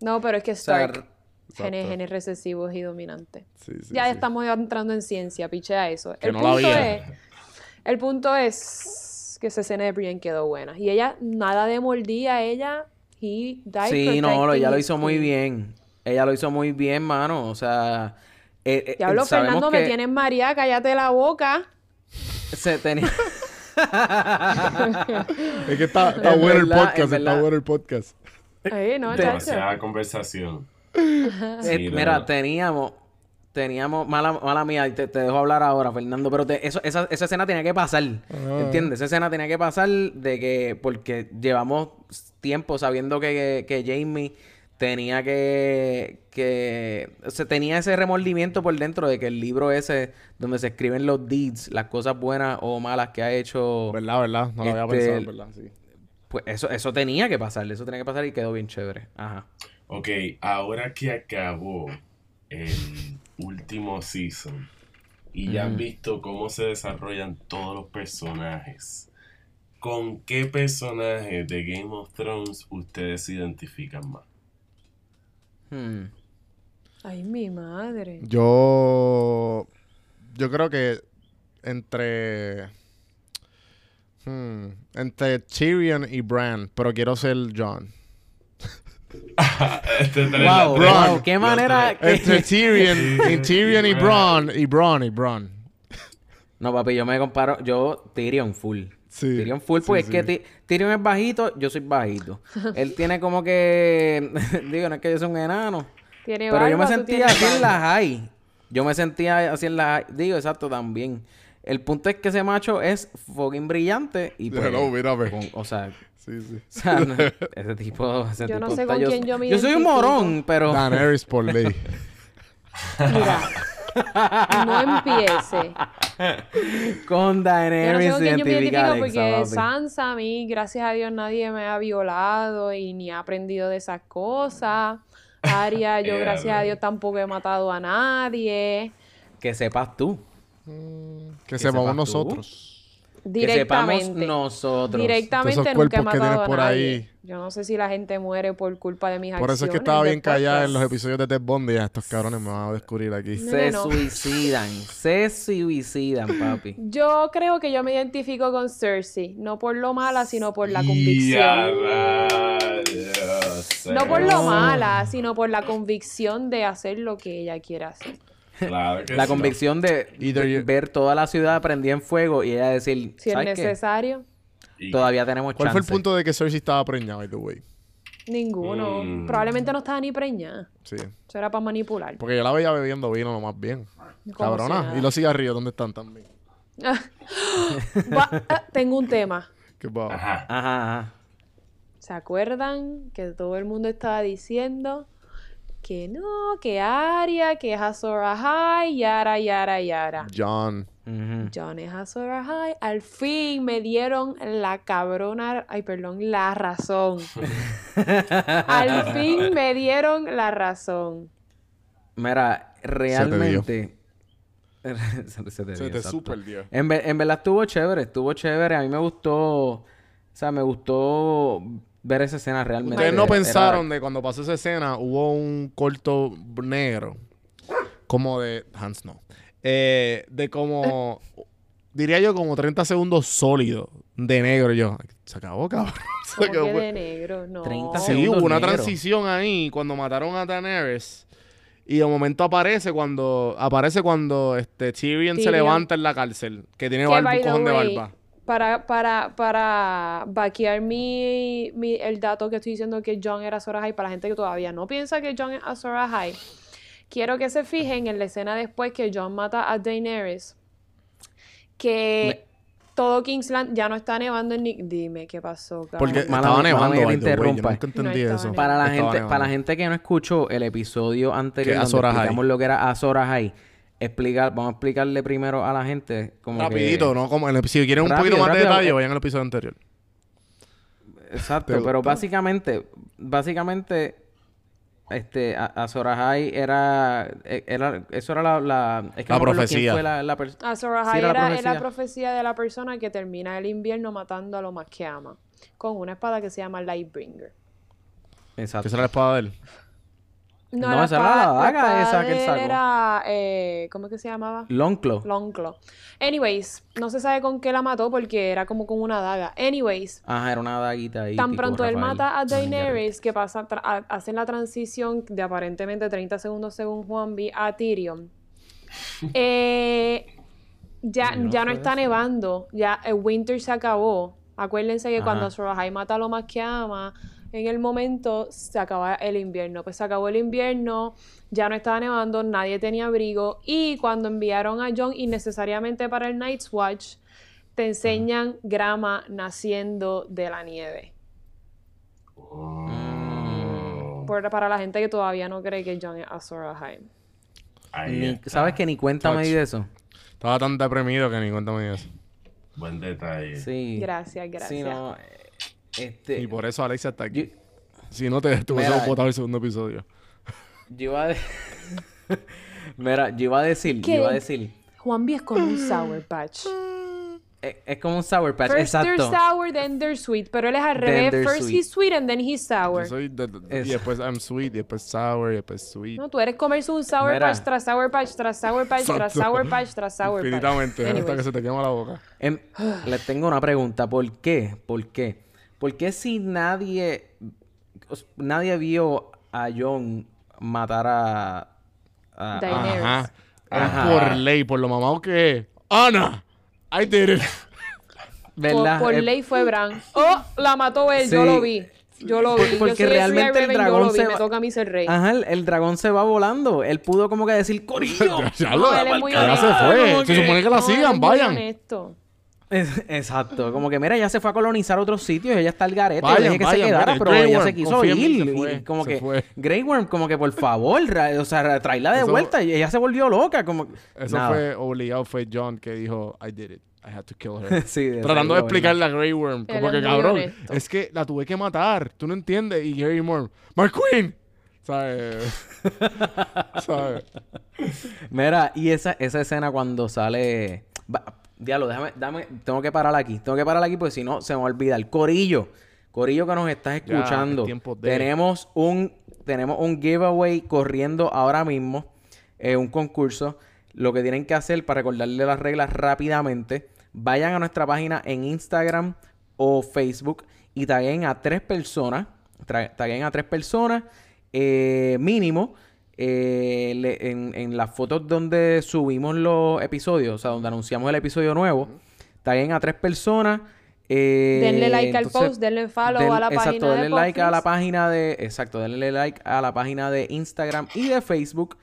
No, pero es que O sea, Stark. Genes, exacto. genes recesivos y dominantes. Sí, sí, ya sí. estamos entrando en ciencia, pichea eso. Que el, no la punto había. es, el punto es que esa escena de Brienne quedó buena. Y ella, nada de mordía, ella, he died Sí, no, lo- ella lo hizo muy bien. Ella lo hizo muy bien, mano. O sea... eh, eh, Diablo, Fernando, que me tienes María, cállate la boca. Se tenía... Es que está, está En bueno el verdad, podcast, está bueno el podcast. Ay, no. Demasiada conversación. Eh, Sí, mira, teníamos... Teníamos... Mala, mala mía, y te, te dejo hablar ahora, Fernando. Pero te- eso, esa, esa escena tenía que pasar. Ah. ¿Entiendes? Esa escena tenía que pasar de que... Porque llevamos tiempo sabiendo que, que Jamie tenía que... que se tenía ese remordimiento por dentro de que el libro ese donde se escriben los deeds, las cosas buenas o malas que ha hecho... ¿Verdad, verdad? No lo había Este, pensado, ¿verdad? Sí. Pues eso, eso tenía que pasar, eso tenía que pasar y quedó bien chévere. Ajá. Ok, ahora que acabó el último season y ya han visto cómo se desarrollan todos los personajes, ¿con qué personaje de Game of Thrones ustedes se identifican más? Hmm. Ay, mi madre. Yo. Yo creo que entre. hmm, entre Tyrion y Bran, pero quiero ser John. Este Wow, wow, qué manera-. Entre Tyrion, y Tyrion y sí, Bran, y Bran, y Bran. No, papi, yo me comparo, yo Tyrion full. Sí, Tyrion full, sí, porque sí. es que Tyrion es bajito, yo soy bajito. Él tiene como que, digo, no es que yo soy un enano, Tiene pero yo me sentía así en la high. Yo me sentía así en la high. Digo, exacto, también. El punto es que ese macho es fucking brillante y pues... Hello, mírame. con- o sea, Sí, sí. o sea, no, ese tipo... Ese Yo no sé está- con quién yo me Yo soy un morón, pero... Daenerys por ley. Mira, no empiece. Con Yo no Daenerys sé con quién yo me identifico porque papi. Sansa a mí, gracias a Dios, nadie me ha violado y ni ha aprendido de esas cosas. Aria, yo gracias a. Dios tampoco he matado a nadie. Que sepas tú. Que sepamos sepas tú. Nosotros. Que sepamos Directamente. nosotros. Directamente esos nunca he matado tienes a por nadie. ahí. Yo no sé si la gente muere por culpa de mis Por eso es que acciones estaba bien callada en los episodios de Ted Bundy. Ya estos cabrones me van a descubrir aquí. No, Se no. suicidan. Se suicidan, papi. Yo creo que yo me identifico con Cersei, no por lo mala, sino por la Ya, convicción. rayos, No por lo No. mala, sino por la convicción de hacer lo que ella quiera hacer. Claro que La sí. convicción de ver toda la ciudad prendida en fuego y ella decir, Si es necesario, Todavía tenemos ¿Cuál chance. fue el punto de que Cersei estaba preñada, by the way? ninguno. Mm. Probablemente no estaba ni preñada. Sí. Eso era para manipular. Porque yo la veía bebiendo vino lo más bien. Cabrona. si. Y los cigarrillos, ¿dónde están también? Ah, tengo un tema. ¿Qué? Ajá. Ajá, ajá. ¿Se acuerdan que todo el mundo estaba diciendo que no, que Arya, que es Azor Ahai, yara, yara, yara? John. John es Azor Ahai. Al fin me dieron la cabrona, ay, perdón, la razón. Al fin me dieron la razón. Mira, realmente... se, se te Se dio, te super dio. En, en verdad estuvo chévere, estuvo chévere. A mí me gustó... O sea, me gustó ver esa escena realmente. Ustedes no Era- pensaron de cuando pasó esa escena, hubo un corto negro. Como de. Hans no. Eh, de como. diría yo como 30 segundos sólidos de negro. Yo. Se acabó, cabrón. Se que de negro, no. 30 Sí, segundos hubo una negro. transición ahí cuando mataron a Daenerys. Y de momento aparece cuando aparece cuando este Tyrion, se levanta en la cárcel, que tiene Que, barba, un cojón de barba. Para, para, para vaquear mi, mi- el dato que estoy diciendo que John era Azor Ahai, para la gente que todavía no piensa que John es Azor Ahai, quiero que se fijen en la escena después que John mata a Daenerys, que todo Kingsland ya no está nevando en ni- Dime, ¿qué pasó? cabrón? Porque estaba nevando, Yo interrumpa. nunca entendí No estaba eso. nevando. Para la, Estaba gente, nevando. para la gente que no escuchó el episodio anterior Que donde explicamos lo que era Azor Ahai, explicar, vamos a explicarle primero a la gente como Rapidito, que... ¿no? Como en el- si quieren un poquito más de detalle, vayan al episodio anterior. Exacto, ¿Te pero básicamente, básicamente, este, A- Azor Ahai era, e- era, eso era la, la, es que La no profecía. fue la, la pers- Azor Sí, era la era, profecía. de la persona que termina el invierno matando a lo más que ama, con una espada que se llama Lightbringer. Exacto. Que será la espada de él. No, la esa era la daga esa que él sacó. Era, eh, ¿cómo es que se llamaba? Longclaw. Longclaw. Anyways, no se sabe con qué la mató porque era como con una daga. Anyways, Ajá, era una daguita ahí. tan tipo pronto él mata a Daenerys, que pasa, hacen la transición de aparentemente 30 segundos según Juan B a Tyrion. Eh, ya, No ya no está eso. nevando, ya el winter se acabó. Acuérdense que cuando Ahai mata a lo más que ama, en el momento se acaba el invierno. Pues se acabó el invierno, ya no estaba nevando, nadie tenía abrigo. Y cuando enviaron a Jon innecesariamente para el Night's Watch, te enseñan grama naciendo de la nieve. Oh. Por- para la gente que todavía no cree que Jon es Azor Ahai. Ni-. ¿Sabes que Ni cuéntame Touch. de eso. Estaba tan deprimido que ni cuenta me dio eso. Buen detalle. Sí. Gracias, gracias. Sí, no, eh, este... Y por eso Alexia está aquí. yo, Si no, te estuviese Mira, botado el segundo episodio. yo iba a... de- Mira, yo iba a decir, ¿Qué? yo iba a decir... Juan B es como un Sour Patch. Es, es como un Sour Patch, First they're exacto. sour, then they're sweet. Pero él es al revés. they're First sweet. he's sweet and then he's sour. Yo soy de- de- y después I'm sweet, y después sour, y después sweet. No, tú eres comerse un Sour Mira. Patch tras Sour Patch tras Sour Patch tras. Sour Patch tras Sour Patch. Infinitamente, hasta que se te quema la boca. Em, les tengo una pregunta. ¿Por qué? ¿Por qué? ¿Por qué si nadie... Nadie vio a John matar a... a- Daenerys. Ajá. Ajá. Por ley, por lo mamado que es. ¡Ana! I did it. Por, ¿Verdad? por Eh, ley fue Bran. ¡Oh! La mató él, yo sí, lo vi. Yo lo vi. Por- porque yo soy el realmente Free el Raven, yo dragón lo vi. se Me va- toca a mí ser rey. Ajá, el, el dragón se va volando. Él pudo como que decir, corillo. Ya No, lo- él es muy ya se fue. Se supone que la No, él es sigan, muy vayan. honesto. Es- Exacto, como que mira, ella se fue a colonizar otros sitios, ella está al garete, Vayan, dije que vayan, se quedara, pero Grey ella Worm, se quiso ir. se y fue, como que fue. Grey Worm, como que por favor, o sea, tráela de Eso- vuelta. Y ella se volvió loca, como Eso Nada. fue obligado, fue John que dijo, I did it. I had to kill her. Sí, de Tratando de explicarle a Grey Worm. Como que, cabrón, es que la tuve que matar. Tú no entiendes. Y Grey Worm, My Queen. ¿Sabes? ¿Sabes? Mira, y esa, esa escena cuando sale. Diablo, déjame, dame, tengo que parar aquí. Tengo que parar aquí porque si no se me va a olvidar. Corillo, Corillo que nos estás Ya, escuchando. es tiempo de- Tenemos un, tenemos un giveaway corriendo ahora mismo. eh, un concurso. Lo que tienen que hacer para recordarle las reglas rápidamente. Vayan a nuestra página en Instagram o Facebook y taguen a tres personas. Taguen a tres personas eh, mínimo. Eh, le- en, en las fotos donde subimos los episodios, o sea, donde anunciamos el episodio nuevo, taguen a tres personas. eh, Denle like al post, denle follow den- a la exacto, página de denle like a la página de. Exacto, denle like a la página de Instagram y de Facebook.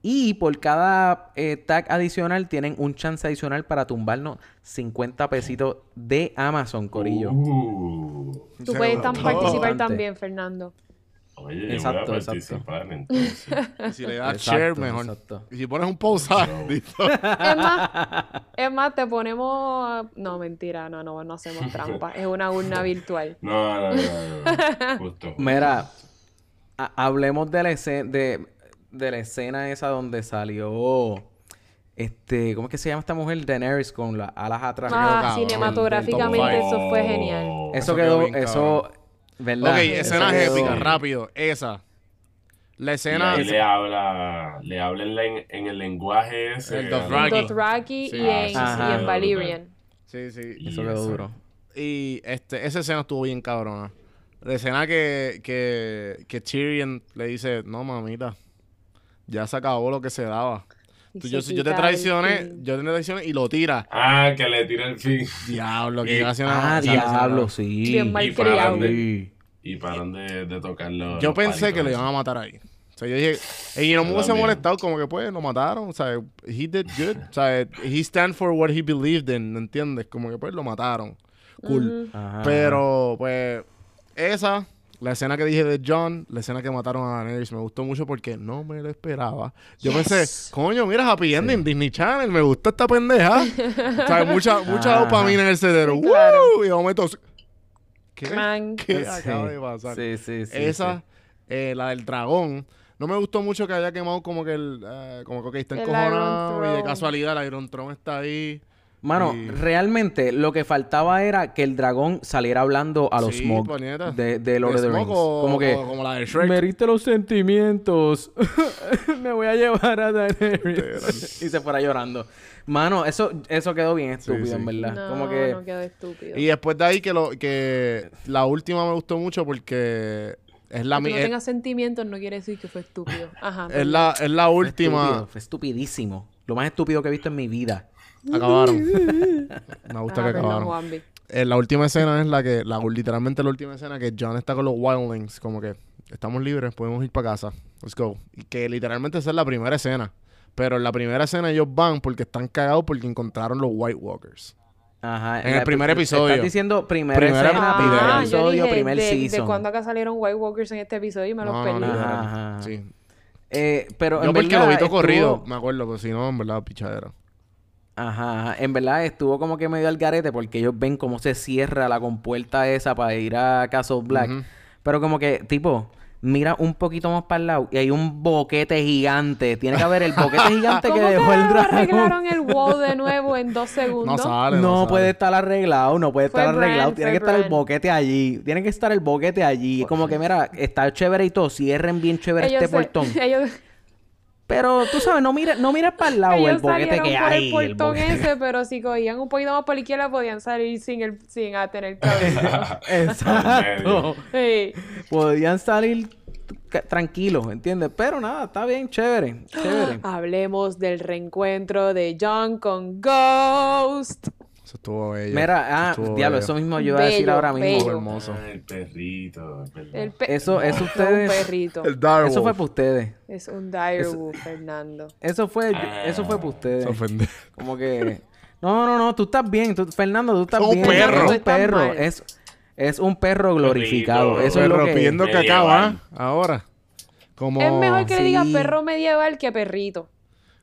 Y por cada eh, tag adicional tienen un chance adicional para tumbarnos 50 pesitos de Amazon, Corillo. Uh, Tú puedes tam- participar también, Fernando. Oye, yo Exacto, voy a exacto. participar entonces. Y si le das Exacto, share, mejor. exacto. Y si pones un post, ah, listo. Es más, es más, te ponemos... No, mentira, no, no, no hacemos trampa. Es una urna virtual. No, no, no, no, no. Justo. Mira, ha- hablemos de la, escena, de, de la escena esa donde salió. Este, ¿cómo es que se llama esta mujer? Daenerys con las alas atrás. Ah, cinematográficamente eso fue genial. Eso, Eso quedó, eso, ¿verdad? ok, escenas quedó- épicas, rápido. Esa. La Y escena. ahí le habla, le habla en, en el lenguaje ese. El Dothraki. lo- Dothraki Sí. y en, Ajá. y en Valyrian. Sí, sí. Y Eso quedó duro. Y este, esa escena estuvo bien cabrona. La escena que, que, que Tyrion le dice, no mamita, ya se acabó lo que se daba. Tú- yo, yo te traicioné, yo te traicioné y lo tira. Ah, que le tira el fin. Diablo, que Y- iba a hacer Ah, diablo, sí. Bien mal Y para criado. dónde- Sí. Y paran de, de tocarlo. Yo pensé que lo iban a matar ahí. O sea, yo dije, y no me hubiese molestado, como que pues lo mataron. O sea, he did good. O sea, he stand for what he believed in, ¿entiendes? Como que pues lo mataron. Cool. Pero, pues, esa, la escena que dije de John, la escena que mataron a Daenerys, me gustó mucho porque no me lo esperaba. Yo pensé, coño, mira, Happy Ending, Disney Channel, me gusta esta pendeja. o sea, mucha, mucha dopamina en el cerebro. Sí, claro. ¡Woo! Y de momento, ¿qué? Man. ¿Qué Sí. acaba de pasar? Sí, sí, sí. esa, sí. eh, la del dragón. No me gustó mucho que haya quemado como que el, eh, como que está encojonado y de casualidad el Iron Throne está ahí. Mano, Y- realmente lo que faltaba era que el dragón saliera hablando a los Sí, Smog de, de Lord De of the Rings. o- como que o como la de Shrek. me heriste los sentimientos. me voy a llevar a Daenerys. y se fuera llorando. Mano, eso, eso quedó bien estúpido, sí. en verdad. No, como que no quedó estúpido. Y después de ahí que lo que la última me gustó mucho porque es la Que no es, tengas sentimientos no quiere decir que fue estúpido. Ajá. es la es la fue última estúpido, fue estupidísimo. Lo más estúpido que he visto en mi vida. acabaron. me gusta Ah, que perdón, acabaron. Eh, la última escena es la que la literalmente la última escena que John está con los Wildlings como que estamos libres, podemos ir para casa. Let's go. Y que literalmente esa es la primera escena. Pero en la primera escena ellos van porque están cagados porque encontraron los White Walkers. Ajá. En el primer episodio. Estás diciendo primera, Primera- escena, Ah, primer yo episodio, dije, primer de, de cuando acá salieron White Walkers en este episodio y me los No, no, perdí. literal. Ajá, ajá. Sí. Eh, pero Yo en porque verdad lo vi todo estuvo- corrido, me acuerdo, pero si no, en verdad, pichadera. Ajá. En verdad estuvo como que medio al garete porque ellos ven cómo se cierra la compuerta esa para ir a Castle Black. Pero como que, tipo, mira un poquito más para el lado y hay un boquete gigante. Tiene que haber el boquete gigante que ¿Cómo dejó el dragón. arreglaron el wow de nuevo en dos No segundos? sale, No, no, sale. puede estar arreglado, no puede Fue estar arreglado. Tiene que estar el boquete allí. Tiene que estar el boquete allí. Como que, mira, está chévere y todo. Cierren bien chévere Ellos este se- portón. ellos, Pero tú sabes, no mires no mires para el lado el boquete que por hay. el el portón boquete. ese, pero si cogían un poquito más por la izquierda podían salir sin el sin a tener cabello. Exacto. Sí. Podían salir tranquilos, ¿entiendes? Pero nada, está bien, chévere, chévere. Hablemos del reencuentro de John con Ghost. Eso estuvo bello. Mira, ah, estuvo diablo, bello. eso mismo yo iba a decir Bello, ahora mismo. bello. hermoso. Ah, el perrito. El pe- Eso, eso No, un ustedes. perrito. El Direwolf. Eso fue para ustedes. Es un direwolf, Fernando. Eso fue, Ah. eso fue para ustedes. Se ofendió. Como que. No, no, no, tú estás bien. tú- Fernando, tú estás Es un bien. perro. Es un perro. Es, es un perro glorificado. Perrito. Eso es lo Perro que. pidiendo Medieval. cacao, ¿ah? Ahora. Como... Es mejor que le digas Sí. perro medieval que perrito.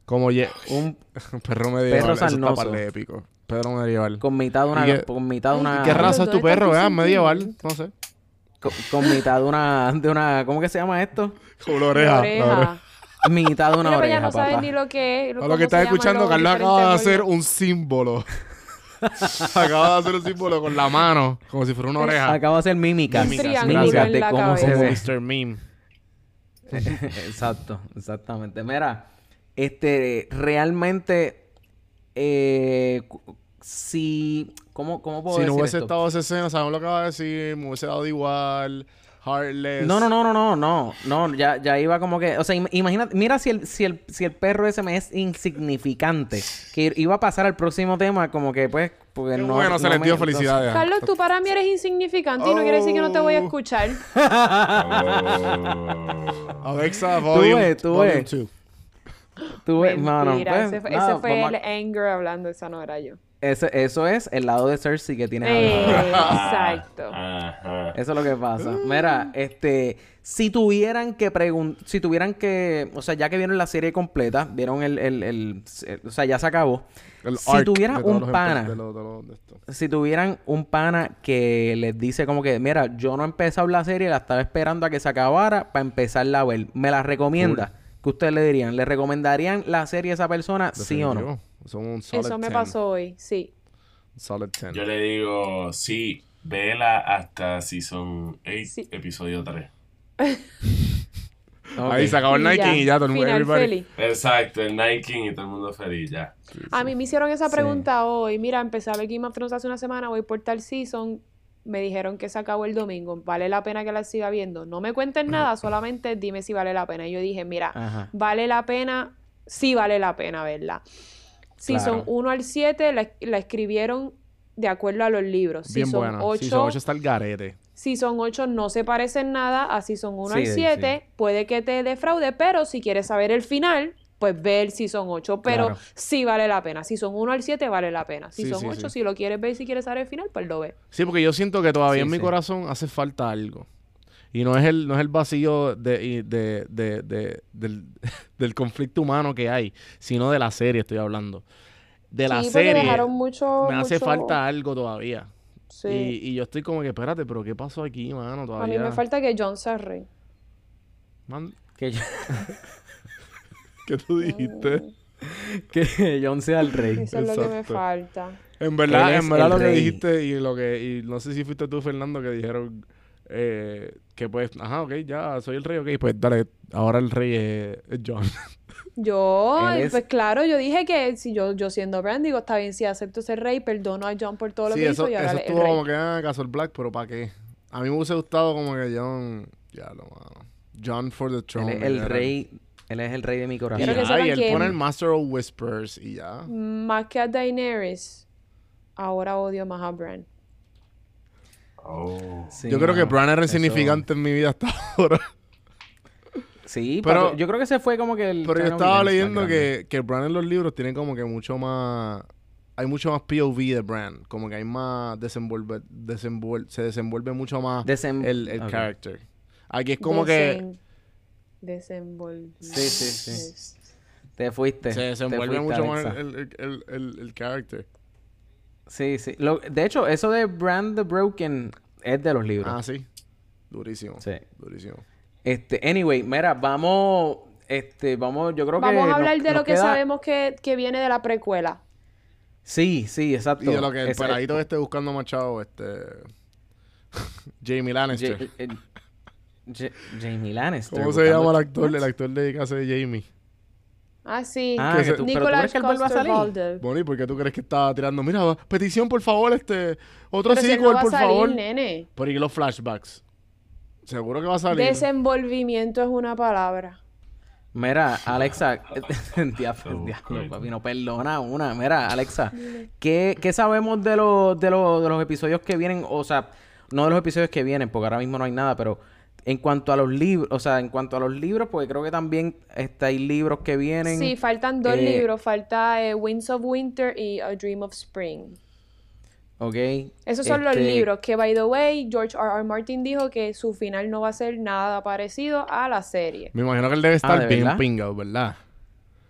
Como ye- Un perro medieval. Perro eso está épico. Perro medieval. con mitad de una. ¿Y qué- con mitad de una. ¿Qué raza es tu ¿Dónde está perro, eh? Medieval. No sé. Con, con mitad de una. De una. ¿Cómo que se llama esto? Como la oreja. la Oreja. oreja. Mitad de una pues ya oreja, no saben papá. ni lo que es. A cómo lo que estás escuchando, los Carlos acaba de hacer un símbolo. acaba de hacer un símbolo con la mano, como si fuera una oreja. Acabo de hacer mímicas. Mímicas, Mímicas de cómo se ve. Mr. Meme. Exacto, exactamente. Mira, este, realmente, eh, si, ¿cómo, cómo puedo Si no hubiese esto? estado esa escena, sabemos lo que va a decir, me hubiese dado igual. Heartless. No, no, no, no, no, no, no, ya, ya iba como que, o sea, im- imagínate, mira si el, si el, si el perro ese me es insignificante, que iba a pasar al próximo tema, como que pues, porque no. bueno, se no les me- dio felicidades. Carlos, tú para mí eres insignificante y no quiere decir que no te voy a Oh. escuchar. Oh. Alexa, Tú volume, ves, tú volume ves. two. Mentira, pues, ese fue, nada, ese fue el a- anger hablando, esa no era yo. ese- eso es el lado de Cersei que tienes Eh. Exacto. Eso es lo que pasa. Mira, este, si tuvieran que preguntar, si tuvieran que, o sea, ya que vieron la serie completa, vieron el, el, el- el- o sea, ya se acabó. El Si tuvieran un pana. empe- de los- de los- de esto. Si tuvieran un pana que les dice como que, mira, yo no he empezado la serie, la estaba esperando a que se acabara para empezarla a ver. ¿Me la recomienda? ¿Qué ustedes le dirían? ¿Le recomendarían la serie a esa persona, sí o no? Definitivo. Son un solid Eso me 10. pasó hoy, sí. Solid 10. Yo le digo, sí, vela hasta Season 8, Sí. episodio 3. Ok. Ahí se acabó el Nike ya, y ya todo el mundo. Feliz. Exacto, el Night King y todo el mundo feliz ya. A mí me hicieron esa Sí. pregunta hoy. Mira, empecé a ver Game of Thrones hace una semana, voy por tal season. Me dijeron que se acabó el domingo. ¿Vale la pena que la siga viendo? No me cuenten nada, solamente dime si vale la pena. Y yo dije, mira, Ajá. vale la pena, sí vale la pena verla. Season Claro. 1 al 7 la, la escribieron de acuerdo a los libros. Bien Season buena. 8, Season 8 está el garete. Season 8 no se parece en nada a Season 1 Sí, al sí. 7. Puede que te defraude, pero si quieres saber el final, pues ve el Season 8. Pero Claro. sí vale la pena. Season 1 al 7 vale la pena. Sí, sí, 8, sí. si lo quieres ver y si quieres saber el final, pues lo ve. Sí, porque yo siento que todavía Sí, en mi corazón hace falta algo. Y no es el, no es el vacío de, de- de- de- del, del conflicto humano que hay, sino de la serie estoy hablando. De la serie dejaron mucho. me hace falta algo todavía. Sí. Y, y yo estoy como que, espérate, pero ¿qué pasó aquí, mano? a Todavía. mí me falta que John rey. Man, Que, yo- ¿Qué tú dijiste? que John sea el rey. Eso es lo que me Exacto. falta. En verdad, en verdad el lo que dijiste y lo que y no sé si fuiste tú Fernando que dijeron eh, que pues, ajá, ok, ya soy el rey, ok, pues dale, ahora el rey es, es John. Yo, es- pues claro, yo dije que si yo, yo siendo Bran, digo, está bien, si acepto ser rey, perdono a John por todo lo sí, que eso, hizo y ahora eso el estuvo rey. como que ah, Castle Black, pero ¿para qué? A mí me hubiese gustado como que John, ya lo mano. John for the throne. el era- rey, él es el rey de mi Y, corazón. Ya, sepan y él pone el Master of Whispers y ya. Más que a Daenerys, ahora odio más a Bran. Oh. Sí, yo creo que Bran era eso- insignificante en mi vida hasta ahora. Sí, Pero- yo creo que ese fue como que el. Pero yo estaba leyendo que, que Bran en los libros tiene como que mucho más... Hay mucho más POV de Bran. Como que hay más desenvolve... desenvuel- se desenvuelve mucho más Desem- el, el character. Aquí es como que Desenvolver. Sí, sí, sí. Te fuiste. se desenvuelve fuiste, mucho más el, el, el, el- el character. Sí, sí. Lo- de hecho, eso de Brand the Broken es de los libros. Ah, sí. Durísimo. Sí. Durísimo. Este, anyway, mira, vamos, este, vamos, yo creo que Vamos a nos- hablar de nos lo que queda- sabemos que, que viene de la precuela. Sí, sí, exacto. Y de lo que el peladito esté buscando machado, este... Jamie Lannister. Ja- eh, Ja- Jamie Lannister. ¿Cómo se llama el actor? El actor de hace de Jamie. Ah, sí. Ah, Que que tú, pero tú crees que él vuelva a salir. Bonnie, ¿por qué tú crees que estaba tirando? Mira, va, petición, por favor, este... Otro Pero si él sequel, no va a por salir, favor. nene. Por ahí los flashbacks. Seguro que va a salir. Desenvolvimiento es una palabra. Mira, Alexa, diablo, diablo, coño. papi, no perdona una. Mira, Alexa, ¿qué, qué sabemos de los, de, los, de los episodios que vienen? O sea, no de los episodios que vienen, porque ahora mismo no hay nada, pero en cuanto a los libros, o sea, en cuanto a los libros, porque creo que también este, hay libros que vienen. Sí, faltan dos eh, libros. Falta eh, Winds of Winter y A Dream of Spring. Ok. Esos son los Este, libros que, by the way, George R. R. Martin dijo que su final no va a ser nada parecido a la serie. Me imagino que él debe estar ¿de bien verdad? pingado, ¿verdad?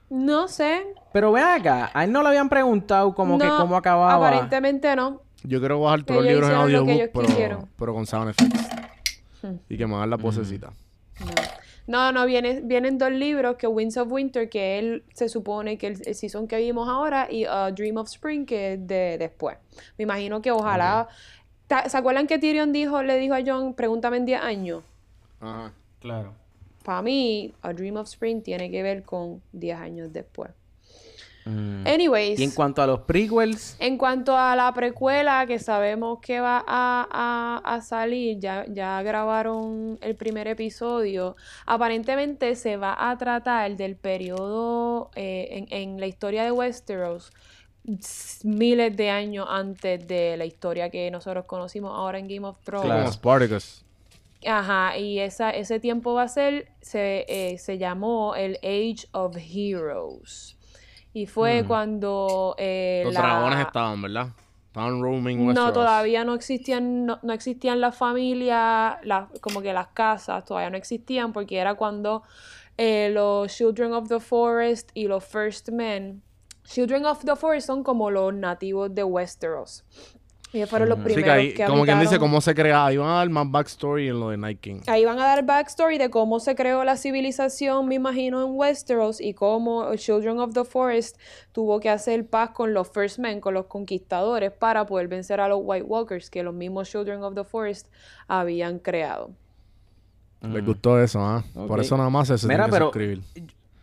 No sé. Pero ve acá, a él no le habían preguntado como que cómo acababa. Aparentemente no. Yo quiero bajar todos los libros en lo audiobook, ellos pero, pero con sound effects. Y que me hagan la posecita. No, no, viene, vienen dos libros, que Winds of Winter, que él se supone que el, el season que vimos ahora, y A Dream of Spring, que es de después. Me imagino que ojalá... Ta- ¿Se acuerdan que Tyrion dijo, le dijo a John, pregúntame en 10 años? Ajá. Claro. Para mí, A Dream of Spring tiene que ver con 10 años después. Mm. Anyways, Y en cuanto a los prequels, en cuanto a la precuela, que sabemos que va a, a- a salir, ya, ya grabaron el primer episodio, aparentemente se va a tratar del periodo eh, en, en la historia de Westeros, miles de años antes de la historia que nosotros conocimos ahora en Game of Thrones. Claro. Spartacus. Ajá, y esa, ese tiempo va a ser, se, eh, se llamó el Age of Heroes. Y fue Mm. cuando eh, Los la- dragones estaban, ¿verdad? Estaban roaming No, Westeros. todavía no existían, no, no existían las familias, las- como que las casas, todavía no existían porque era cuando eh, los Children of the Forest y los First Men, Children of the Forest son como los nativos de Westeros. Ellos fueron los Sí, que primeros ahí, que como quien dice, cómo se crea. Ahí van a dar más backstory en lo de Night King. Ahí van a dar backstory de cómo se creó la civilización, me imagino, en Westeros y cómo Children of the Forest tuvo que hacer paz con los First Men, con los conquistadores, para poder vencer a los White Walkers que los mismos Children of the Forest habían creado. Les gustó eso, ¿ah? Por eso nada más se Mira, pero- suscribir.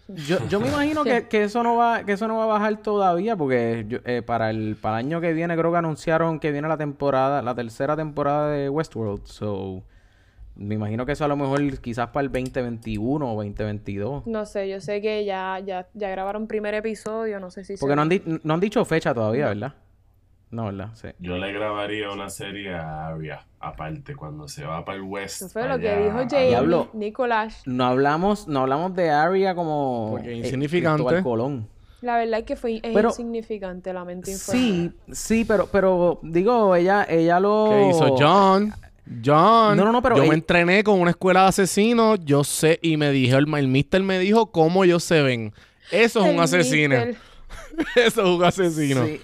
Yo, yo me imagino que, que eso no va, que eso no va a bajar todavía, porque yo- eh, para el, para el año que viene creo que anunciaron que viene la temporada, la tercera temporada de Westworld. So me imagino que eso a lo mejor quizás para el 2021 o 2022. No sé, yo sé que ya, ya, ya grabaron primer episodio, no sé si Porque se- no han, di- no han dicho fecha todavía, ¿verdad? No, ¿verdad? Sí. Yo le grabaría una serie a Arya, aparte, cuando se va para el West. Eso fue lo que dijo Diablo. Nicolás. No hablamos, no hablamos de Arya como Porque eh, insignificante. Colón. La verdad es que fue es Pero- insignificante, lamento Sí, sí, pero, pero digo, ella, ella lo. ¿Qué hizo John? John. No, no, no, pero Yo él- me entrené con una escuela de asesinos. Yo sé, y me dijo, el, el mister me dijo cómo ellos se ven. Eso es un asesino. Eso es un asesino. Sí.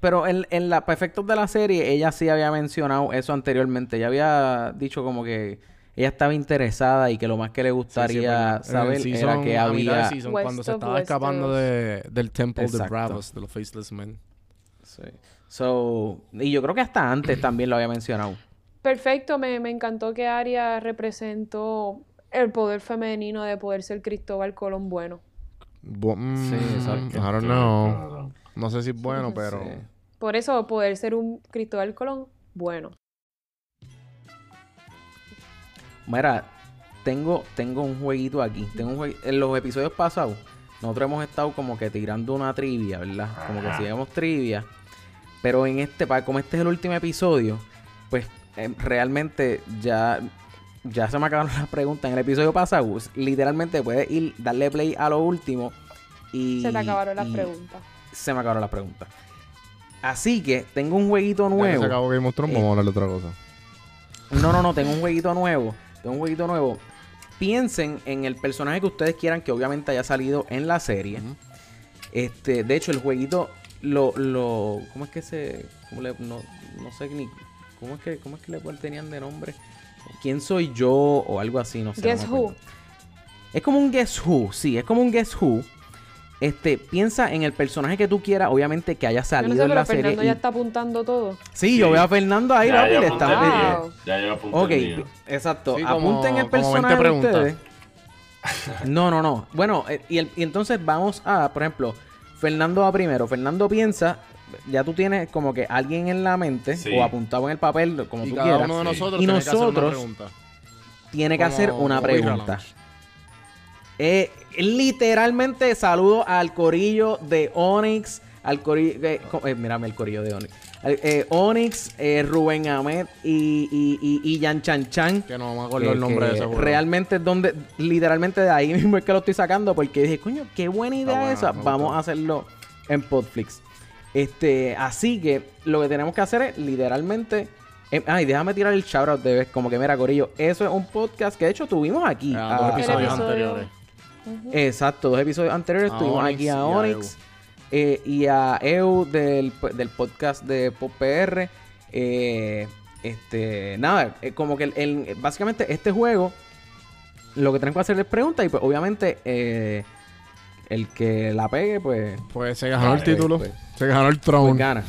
Pero en, en la para efectos de la serie, ella sí había mencionado eso anteriormente. Ella había dicho como que ella estaba interesada y que lo más que le Sí, sí, gustaría el saber era que de había. season, West cuando se estaba escapando de, del templo de Exacto. Bravos, de los Faceless Men. Sí. So, y yo creo que hasta antes también lo había mencionado. Perfecto, me, me encantó que Aria representó el poder femenino de poder ser Cristóbal Colón bueno. Bu- mm, Sí, exacto. I don't know. No sé si es bueno, pero... Sí. Por eso poder ser un Cristóbal Colón bueno. Mira, tengo, tengo un jueguito aquí. Tengo un jue- En los episodios pasados, nosotros hemos estado como que tirando una trivia, ¿verdad? Como que sigamos trivia. Pero en este, como este es el último episodio, pues eh, realmente ya, ya se me acabaron las preguntas. En el episodio pasado, literalmente puedes ir, darle play a lo último y. Se te acabaron las y preguntas. Se me acabaron las preguntas. Así que tengo un jueguito Ya que nuevo. se acabó Game of Thrones, Eh, vamos a hablar de otra cosa. No, no, no, tengo un jueguito nuevo. Tengo un jueguito nuevo. Piensen en el personaje que ustedes quieran que obviamente haya salido en la serie. Este, de hecho, el jueguito lo, lo, ¿cómo es que se, cómo le, no, no sé ni, cómo es que, cómo es que le tenían de nombre? ¿Quién soy yo? O algo así, no sé. Guess who. Es como un Guess Who, sí, es como un Guess Who. Este, piensa en el personaje que tú quieras, obviamente que haya Yo salido no sé, en pero la serie. Fernando y- ya está apuntando todo. Sí, yo veo a Fernando ahí, Ya, ya le está- Wow. Ya apunté Ok, el exacto. Sí, como- Apunten el como 20 personaje de ustedes. No, no, no. Bueno, eh, y, el- y entonces vamos a, por ejemplo, Fernando va primero. Fernando piensa, ya tú tienes como que alguien en la mente Sí. o apuntado en el papel, como Y tú cada quieras. uno de sí. nosotros Y tiene que hacer una nosotros pregunta. Tiene que hacer una pregunta. Eh, literalmente saludo al corillo de Onyx, al corillo, eh, eh, mírame el corillo de Onyx. Eh, Onyx, eh, Rubén Ahmed y, y, y, y Yan Chan Chan. Que no me acuerdo que- el nombre de ese juego. Realmente es donde, literalmente de ahí mismo es que lo estoy sacando porque dije, coño, qué buena idea buena, esa. Vamos gustó. a hacerlo en Podflix. Este, así que lo que tenemos que hacer es literalmente. eh, ay, déjame tirar el shoutout de vez. Como que, mira, Corillo, eso es un podcast que de hecho tuvimos aquí. Ah, a- dos a- Exacto, dos episodios anteriores A estuvimos Onyx aquí y a a Onyx eh, y a Eu del, del podcast de Pop PR. Eh, este, nada, eh, como que el, el- básicamente este juego lo que tenemos que hacer es preguntas y pues obviamente eh, el que la pegue pues, Pues se ganó el título. pues. se ganó el pues throne. gana.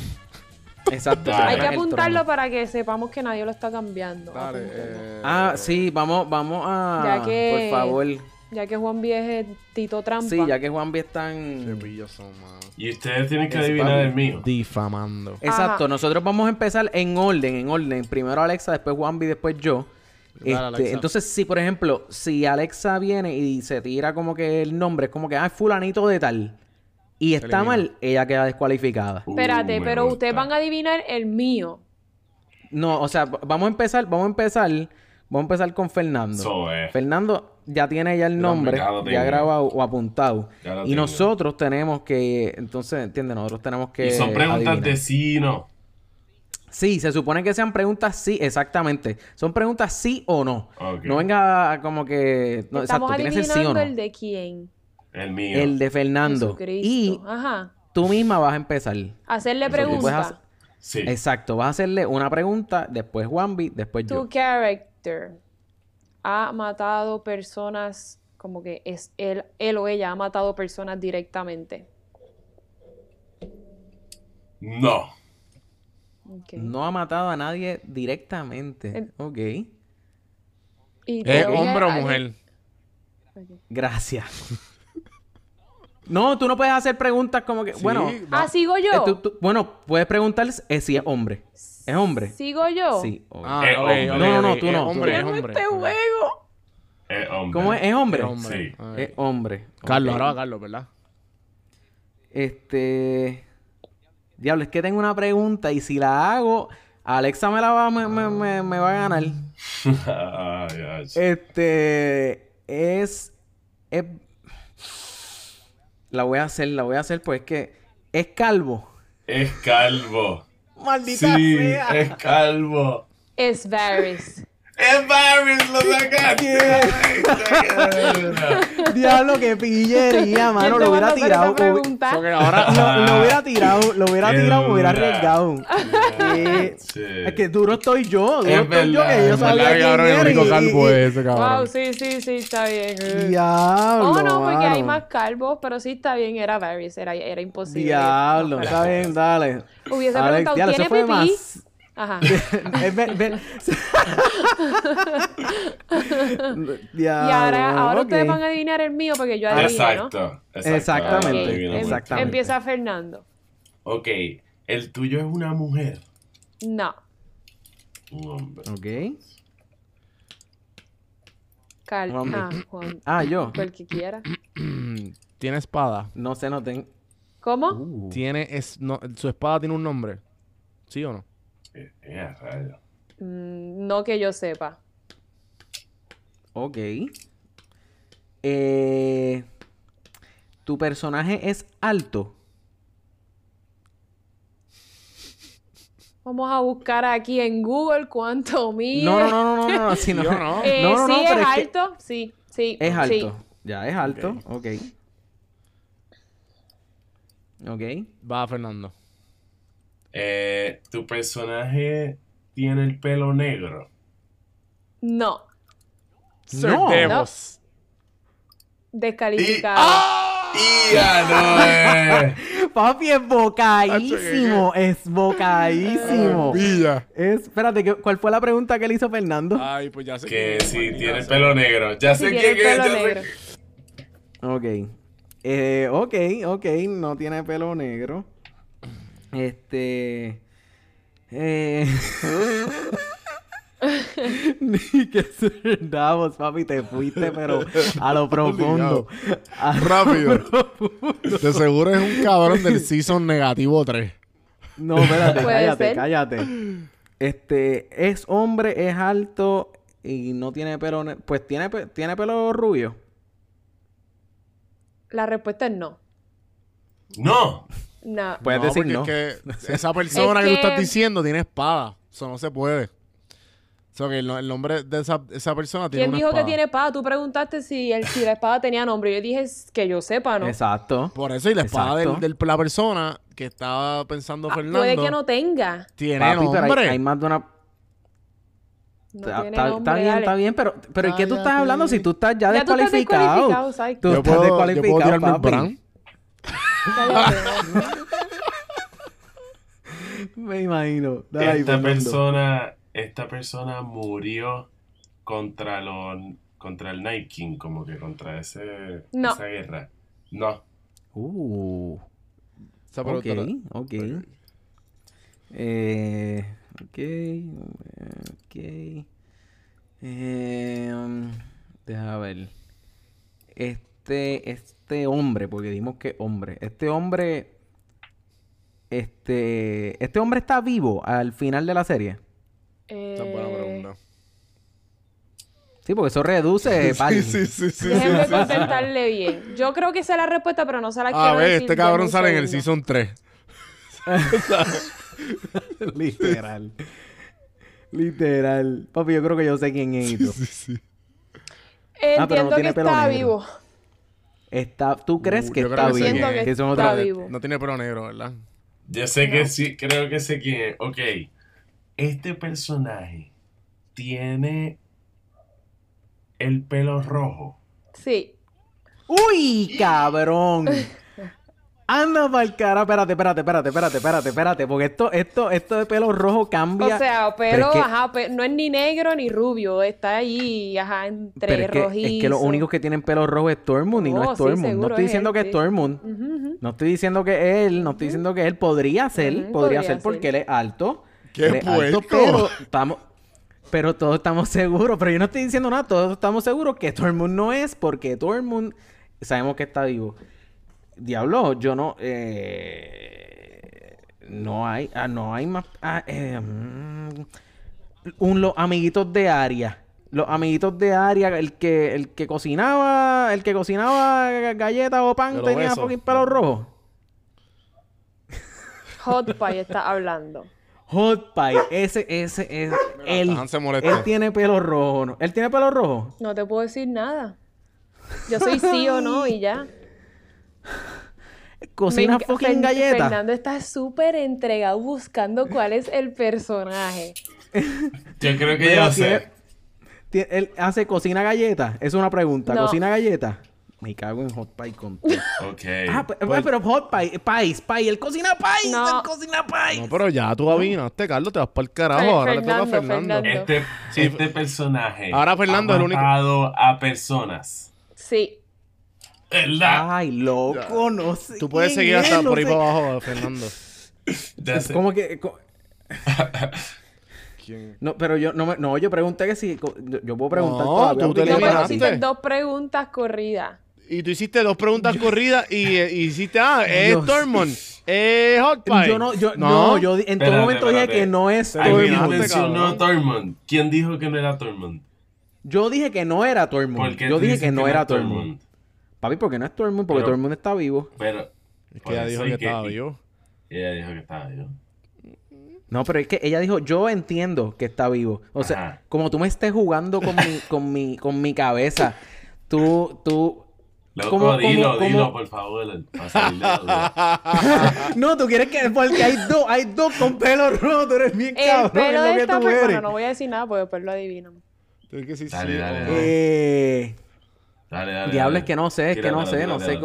Exacto. Hay que apuntarlo trono. para que sepamos que nadie lo está cambiando. Dale, eh, Ah, sí, vamos, vamos a... Ya que- Por favor. Ya que Juan Vieje Tito Trampa. Sí, ya que están... pillos son, mano. Y ustedes tienen que Es adivinar el mío. Difamando. Exacto, Ajá. nosotros vamos a empezar en orden, en orden. Primero Alexa, después Juanvi, después yo. Este, entonces, si por ejemplo, si Alexa viene y se tira como que el nombre, es como que, ah, es fulanito de tal, y está elimina. mal, ella queda descualificada. Uh, Espérate, pero gusta. ustedes van a adivinar el mío. No, o sea, vamos a empezar, vamos a empezar, vamos a empezar con Fernando. Eso es. Fernando ya tiene ya el nombre, ya tengo. grabado o apuntado. Y tengo. nosotros tenemos que, entonces, ¿entiendes? Nosotros tenemos que... Y son preguntas adivinar. de sí y no. Sí, se supone que sean preguntas sí, exactamente. Son preguntas sí o no. No venga como que... No, Estamos exacto, tiene que ser sí o adivinando no. el de quién. El mío. El de Fernando. Jesucristo. Y Ajá. tú misma vas a empezar. Hacerle Eso tú puedes pregunta. hacer- Sí. Exacto, vas a hacerle una pregunta, después Juanvi, después Tu yo. character ha matado personas, como que es él, él o ella ha matado personas directamente. No. No ha matado a nadie directamente. El- Ok. ¿Es hombre o mujer? Gracias. No, tú no puedes hacer preguntas como que... Sí, bueno, va. Ah, sigo yo. eh, tú- tú- bueno, puedes preguntar eh, si es hombre. ¿Es hombre? Sigo yo. Sí. Ah, hombre. No, no, tú no, hombre, es hombre. este juego. Es hombre. ¿Cómo es? ¿Es hombre? Es hombre. Sí. Es hombre. Carlos, ahora va Carlos, ¿verdad? Este. Diablo, es que tengo una pregunta y si la hago, Alexa me la va, me, me- me- me va a ganar. Ay, ay. Este. Es. es- La voy a hacer, la voy a hacer, pues es que. Es calvo. Es calvo. Maldita Sí, sea. es calvo. Es Varys. ¡Es Barris! ¡Lo sacaste! Diablo, que pillería, mano. ¿Quién Lo te hubiera tirado. que. Lo, hubiera tirado, lo hubiera Qué tirado, me hubiera arriesgado. Eh, Sí. Es que duro estoy yo, duro Es estoy yo, verdad, que yo sabía ¿Verdad, quién cabrón? El único y- calvo es ese, cabrón. Wow, sí, sí, sí, está bien. Diablo, Oh, no, porque hay más calvos, pero sí está bien, era Varys, era, era imposible. Diablo, No, está bien, dale. Hubiese preguntado, ¿tiene pipí? Ajá. Es ver- ver- Y ahora, ahora ustedes van a adivinar el mío porque yo adivino, ¿no? Exacto. Exactamente, mucho. exactamente. Empieza Fernando. Ok. El tuyo es una mujer. No. Un hombre. Ok. Cal ah, Juan. Ah, yo. El que quiera. ¿Tiene espada? No sé, no tengo. ¿Cómo? Uh, ¿Tiene es, no, ¿Su espada tiene un nombre? ¿Sí o no? Eh, rayo. Mm, no que yo sepa. ok. Eh, ¿Tu personaje es alto? Vamos a buscar aquí en Google cuánto mide. No, no, no, no, no, no. si no, ¿Sí o no? Eh, no, no, no, sí, pero es es que- alto. Sí, sí. Es alto. sí. Ya, es alto. Ok. Ok. Va, Fernando. Eh, ¿Tu personaje tiene el pelo negro? No. No. Certemos. Descalificado. ¡Y ya no es! Papi, es bocadísimo. Es bocadísimo. Es, espérate, ¿qué- ¿cuál fue la pregunta que le hizo Fernando? Ay, pues ya sé Que quién es, si tiene el pelo negro. Ya sé Sí, quién es. sé-. Ok. Eh, ok, ok. No tiene pelo negro. Este. Eh... Ni que ser Davos, papi, te fuiste, pero a lo profundo. A lo Rápido. profundo. De seguro es un cabrón del season negativo 3. No, espérate, cállate, ser. cállate. Este, es hombre, es alto y no tiene pelo. Pues tiene, tiene pelo rubio. La respuesta es no. No. No. Puedes no, decir porque no. es que esa persona Es que... tú que- estás diciendo tiene espada. Eso no se puede. O sea, que el, no- el nombre de esa, esa persona tiene ¿Quién una dijo espada. que tiene espada? Tú preguntaste si, el, si la espada tenía nombre. Yo dije que yo sepa, ¿no? Exacto. Por eso, y la espada del- la persona que estaba pensando Ah, Fernando puede que no tenga. tiene Papi, pero hay, nombre. hay más de una. No está, tiene está- nombre, está bien, dale. está bien, pero, pero ¿y qué tú estás hablando si tú estás ya, Ya tú estás descualificado? descualificado. Tú yo, estás puedo, yo puedo descualificado, tirarme el papi. brand. Me imagino. Dale Esta Fernando. persona, esta persona murió contra los contra el Night King, como que contra ese, No. esa guerra. No. Uh. Esa Ok, ok. Eh, ok, ok. Eh, um, deja ver. Este, este hombre, porque dimos que hombre. Este hombre, este, este hombre está vivo al final de la serie. Esa es buena Eh, pregunta. Sí, porque eso reduce. Sí, sí, sí, sí. Déjenme sí. contestarle bien. Yo creo que esa es la respuesta, pero no se la quiero A ver, decir. este cabrón sale en el season 3. Literal. Literal. Papi, yo creo que yo sé quién es. Sí, sí. Ah, pero no Entiendo que está negro. vivo. Está, ¿Tú crees Uh, que está creo que que está otra- vivo. No tiene pelo negro, ¿verdad? Yo sé que sí, creo que sé quién es. Ok. Este personaje tiene el pelo rojo. Sí. ¡Uy, cabrón! Anda pa'l cara. Espérate, espérate, espérate, espérate, espérate, espérate. Porque esto, esto, esto de pelo rojo cambia. O sea, Pero pelo, es que- ajá, pe- no es ni negro ni rubio, está ahí, ajá, entre pero es que, rojizo. es que los únicos que tienen pelo rojo es Tormund y no es sí, Tormund. no estoy es diciendo él, que sí. es ujú. No estoy diciendo que él. No estoy diciendo que él podría ser. Podría, podría ser porque él es alto. ¡Qué Él es alto, pero estamos... Pero todos estamos seguros. Pero yo no estoy diciendo nada. Todos estamos seguros que Tormund no es porque Tormund sabemos que está vivo. Diablo, yo no... eh, no hay... ah, no hay más... ah, eh, mm, un, los amiguitos de Aria. Los amiguitos de Aria, el que, el que cocinaba, el que cocinaba galletas o pan El tenía fucking pelo rojo. Hot Pie está hablando. Hot Pie, ese, ese es él. Se. Él tiene pelo rojo, ¿no? ¿Él tiene pelo rojo? No te puedo decir nada. Yo soy sí o no y ya. Cocina Me fucking Fer- galletas. Fernando está súper entregado buscando cuál es el personaje. Yo creo que tiene- sé. Él hace cocina galletas. Es una pregunta. No. ¿Cocina galletas? Me cago en Hot Pie con todo. Ok. Ah, pe- pero Hot Pie, Pies, Pie, él cocina Pies, No. él cocina Pies. No, pero ya tú adivinaste, Carlos. Te vas para el carajo. Ahora le toca a Fernando, Fernando. Fernando. Este, este personaje Ahora Fernando ha es el único- a personas. Sí. ¿Verdad? Ay, loco, no sé. Tú puedes seguir es, hasta no por ahí sé. para abajo, Fernando. Ya sé. ¿Cómo que? No, pero yo no, me- no, yo pregunté que si yo, yo puedo preguntar No, todavía. tú ¿Usted te No, pero hiciste dos preguntas corridas. Y tú hiciste dos preguntas corridas y, eh, y hiciste, ah, es. Tormund, es Hot Pie. Yo no, yo, no, yo en todo Espérate, momento dije que no es Tormund. mencionó. Tormund. ¿Quién dijo que no era Tormund? Yo dije que no era ¿Por Tormund. Yo dije que no era es Tormund. Papi, ¿por qué no es Tormund? Porque Pero- Tormund está vivo. Pero. Es que ella dijo que estaba vivo. Ella dijo que estaba vivo. No, pero es que ella dijo, yo entiendo que está vivo. O sea, como tú me estés jugando con mi, con mi, con mi cabeza, tú, tú. Loco, ¿Cómo- dilo, cómo- dilo, cómo- por favor. No, tú quieres que. Porque hay dos, hay dos con pelo rojo, tú eres bien El cabrón. pelo es lo de que esta tú eres. persona, no voy a decir nada porque después lo adivinan. Que decir Dale, sí dale, dale. Eh, Dale, dale. Diablo, dale. es que no sé, es que no sé, no sé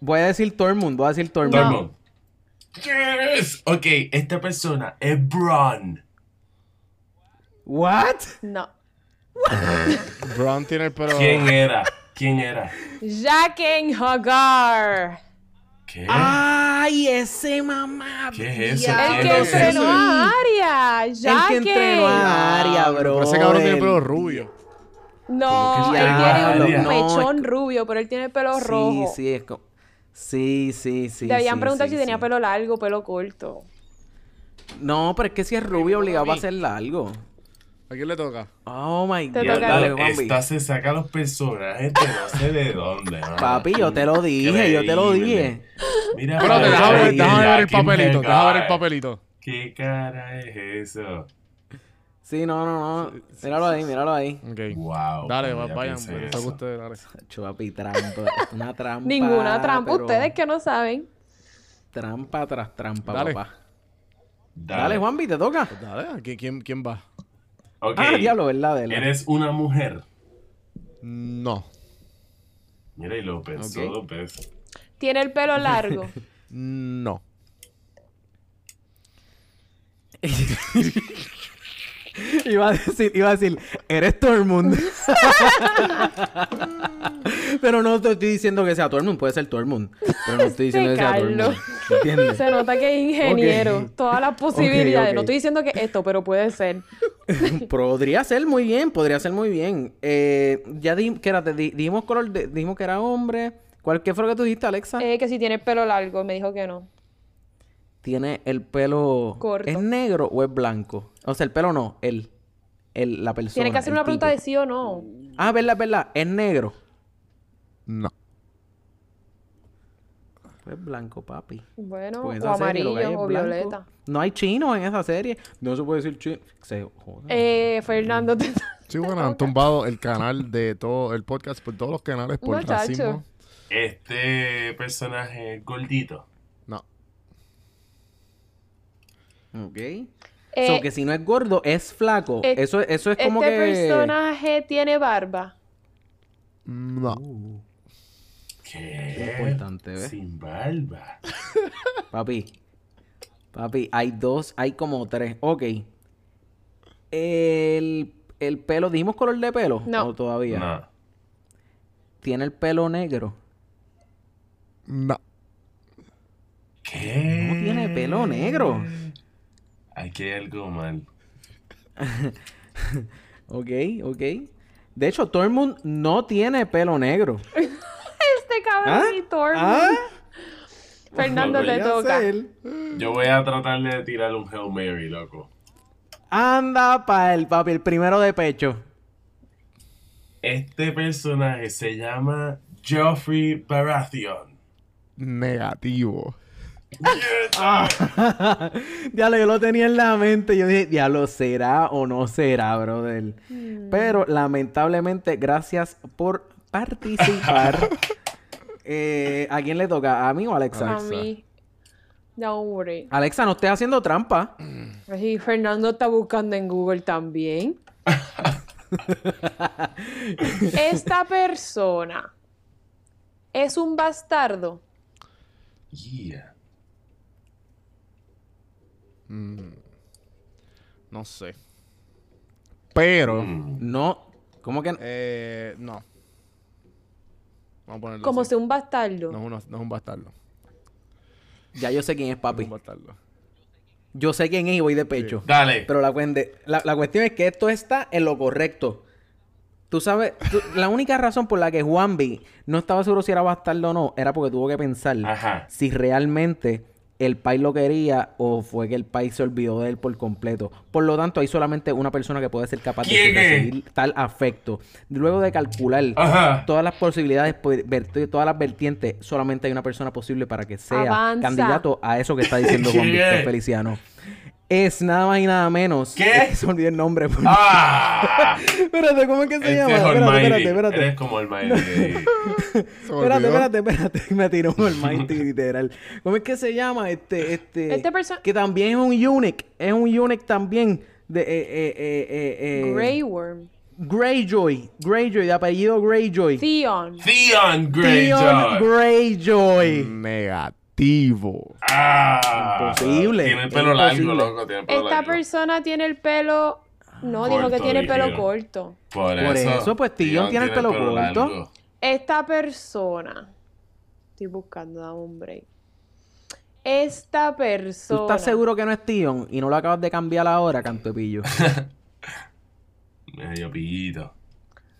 voy a decir Tormund, voy a decir Tormund. Tormund. Yes. Ok, esta persona es Braun. ¿What? No. Brown tiene el pelo. ¿Quién era? ¿Quién era? Jaqen Hagar. ¿Qué? ¡Ay, ese mamá! ¿Qué es eso? El ¿Quién que entrenó ese? a Aria. El que entrenó a Aria, bro. pero ese cabrón tiene pelo rubio. No, ¿Cómo que él tiene un No, mechón es- rubio, pero él tiene pelo Sí, rojo. sí, es como... Sí, sí, sí. Debían sí, preguntar sí, si tenía sí. pelo largo o pelo corto. No, pero es que si es rubio obligado a ser largo. ¿A quién le toca? Oh my Te god. toca. Dale, esta se saca los personajes de no sé de dónde. mano. Papi, yo te lo dije, yo te lo dije. Mira, para déjame ver, ver el papelito. Déjame ver el papelito. ¿Qué cara es eso? Sí, no, no, no. Míralo ahí, míralo ahí. Ok. Wow. Dale, va- ya vayan. Me eso. ustedes, dale. Chupapi, trampa. Una trampa. Ninguna trampa. pero Ustedes que no saben. Trampa tras trampa, Dale. papá. Dale. Dale, Juanvi, te toca. Pues dale, ¿a quién, quién, va? Ok. Ah, diablo, ¿verdad? Eres una mujer. No. Mira, y lo pensó Ok. dos veces. Tiene el pelo largo. No. Iba a decir, iba a decir, eres Tormund. pero no te estoy diciendo que sea Tormund, puede ser Tormund. Pero no estoy diciendo que sea. Tormund. ¿Entiendes? Se nota que es ingeniero. Todas las posibilidades. No estoy diciendo que esto, pero puede ser. podría ser muy bien, podría ser muy bien. Eh, ya di, que era, te di- dijimos color, de- dijimos que era hombre. ¿Cuál, ¿Qué fue lo que tú dijiste, Alexa? Eh, que si tiene el pelo largo, me dijo que no. Tiene el pelo... Corto. ¿Es negro o es blanco? O sea, el pelo no, el... el la persona. Tiene que hacer una pregunta de sí o no. Ah, verdad, verdad. Es negro. No. Pues blanco, papi. Bueno, Pues o amarillo, es o blanco. violeta. No hay chinos en esa serie. No se puede decir chino. Se. Eh, Fernando, te- Sí, bueno, han tumbado el canal de todo, el podcast por todos los canales por Muchacho. racismo. Este personaje es gordito. No. Ok. Eh, so que si no es gordo, es flaco. eh, eso, eso es como este que. personaje tiene barba. No. ¿Qué? Importante, ¿ves? Sin barba. Papi. Papi, hay dos, hay como tres. Ok. El, el pelo, ¿dijimos color de pelo? No. ¿O todavía? No. Tiene el pelo negro. No. ¿Qué? No tiene pelo negro. Aquí hay algo mal. Ok, ok. De hecho, Tormund no tiene pelo negro. Este cabrón y Tormund. ¿Ah? Fernando, te toca. Yo voy a tratar de tirar un Hail Mary, loco. Anda pa' el papi, el primero de pecho. Este personaje se llama Joffrey Baratheon. Negativo. Diablo, yo lo tenía en la mente. Yo dije, diablo, ¿será o no será, brother? Pero lamentablemente, gracias por participar. Eh, ¿A quién le toca? ¿A mí o a Alexa? A mí. Don't worry. Alexa, no estés haciendo trampa. Y Fernando está buscando en Google también. Esta persona es un bastardo. Yeah. No sé. Pero, Mm. No, ¿cómo que no? eh, no. Vamos a ponerlo Como así. si un bastardo. No es, uno- no es un bastardo. Ya yo sé quién es No es papi. un bastardo. Yo sé quién es y voy de pecho. Dale. Pero la, cuende- la, la cuestión es que esto está en lo correcto. Tú sabes, tú- la única razón por la que Juanvi no estaba seguro si era bastardo o no, era porque tuvo que pensar Ajá. si realmente el país lo quería o fue que el país se olvidó de él por completo. Por lo tanto, hay solamente una persona que puede ser capaz de recibir tal afecto. Luego de calcular Ajá. todas las posibilidades, pues, ver- todas las vertientes, solamente hay una persona posible para que sea Avanza. candidato a eso que está diciendo Juan ¿Quién Víctor es? Feliciano. Es nada más y nada menos. ¿Qué? Es que se olvidó el nombre. por- ¡Ah! espérate, ¿cómo es que se Este llama? es Espérate, espérate, espérate. Eres como Almighty. Se me Espérate, espérate, espérate. Me tiró un Almighty literal. ¿Cómo es que se llama? Este, este. Este perso- que también es un Unique. Es un Unique también. De, eh, eh, eh, eh, eh, Grey Worm. Greyjoy. Greyjoy, de apellido Greyjoy. Theon. Theon Theon Greyjoy. Greyjoy. Ah, Imposible, Tiene el pelo largo, imposible. loco. Tiene el pelo Esta largo. persona tiene el pelo. No, dijo que tiene el pelo dijeron. corto. Por, Por eso, pues, Theon tiene el pelo corto. largo. Esta persona. Estoy buscando, dame un break. Esta ¿Tú persona. estás seguro que no es Tion y no lo acabas de cambiar ahora, cantepillo? Medio pillito.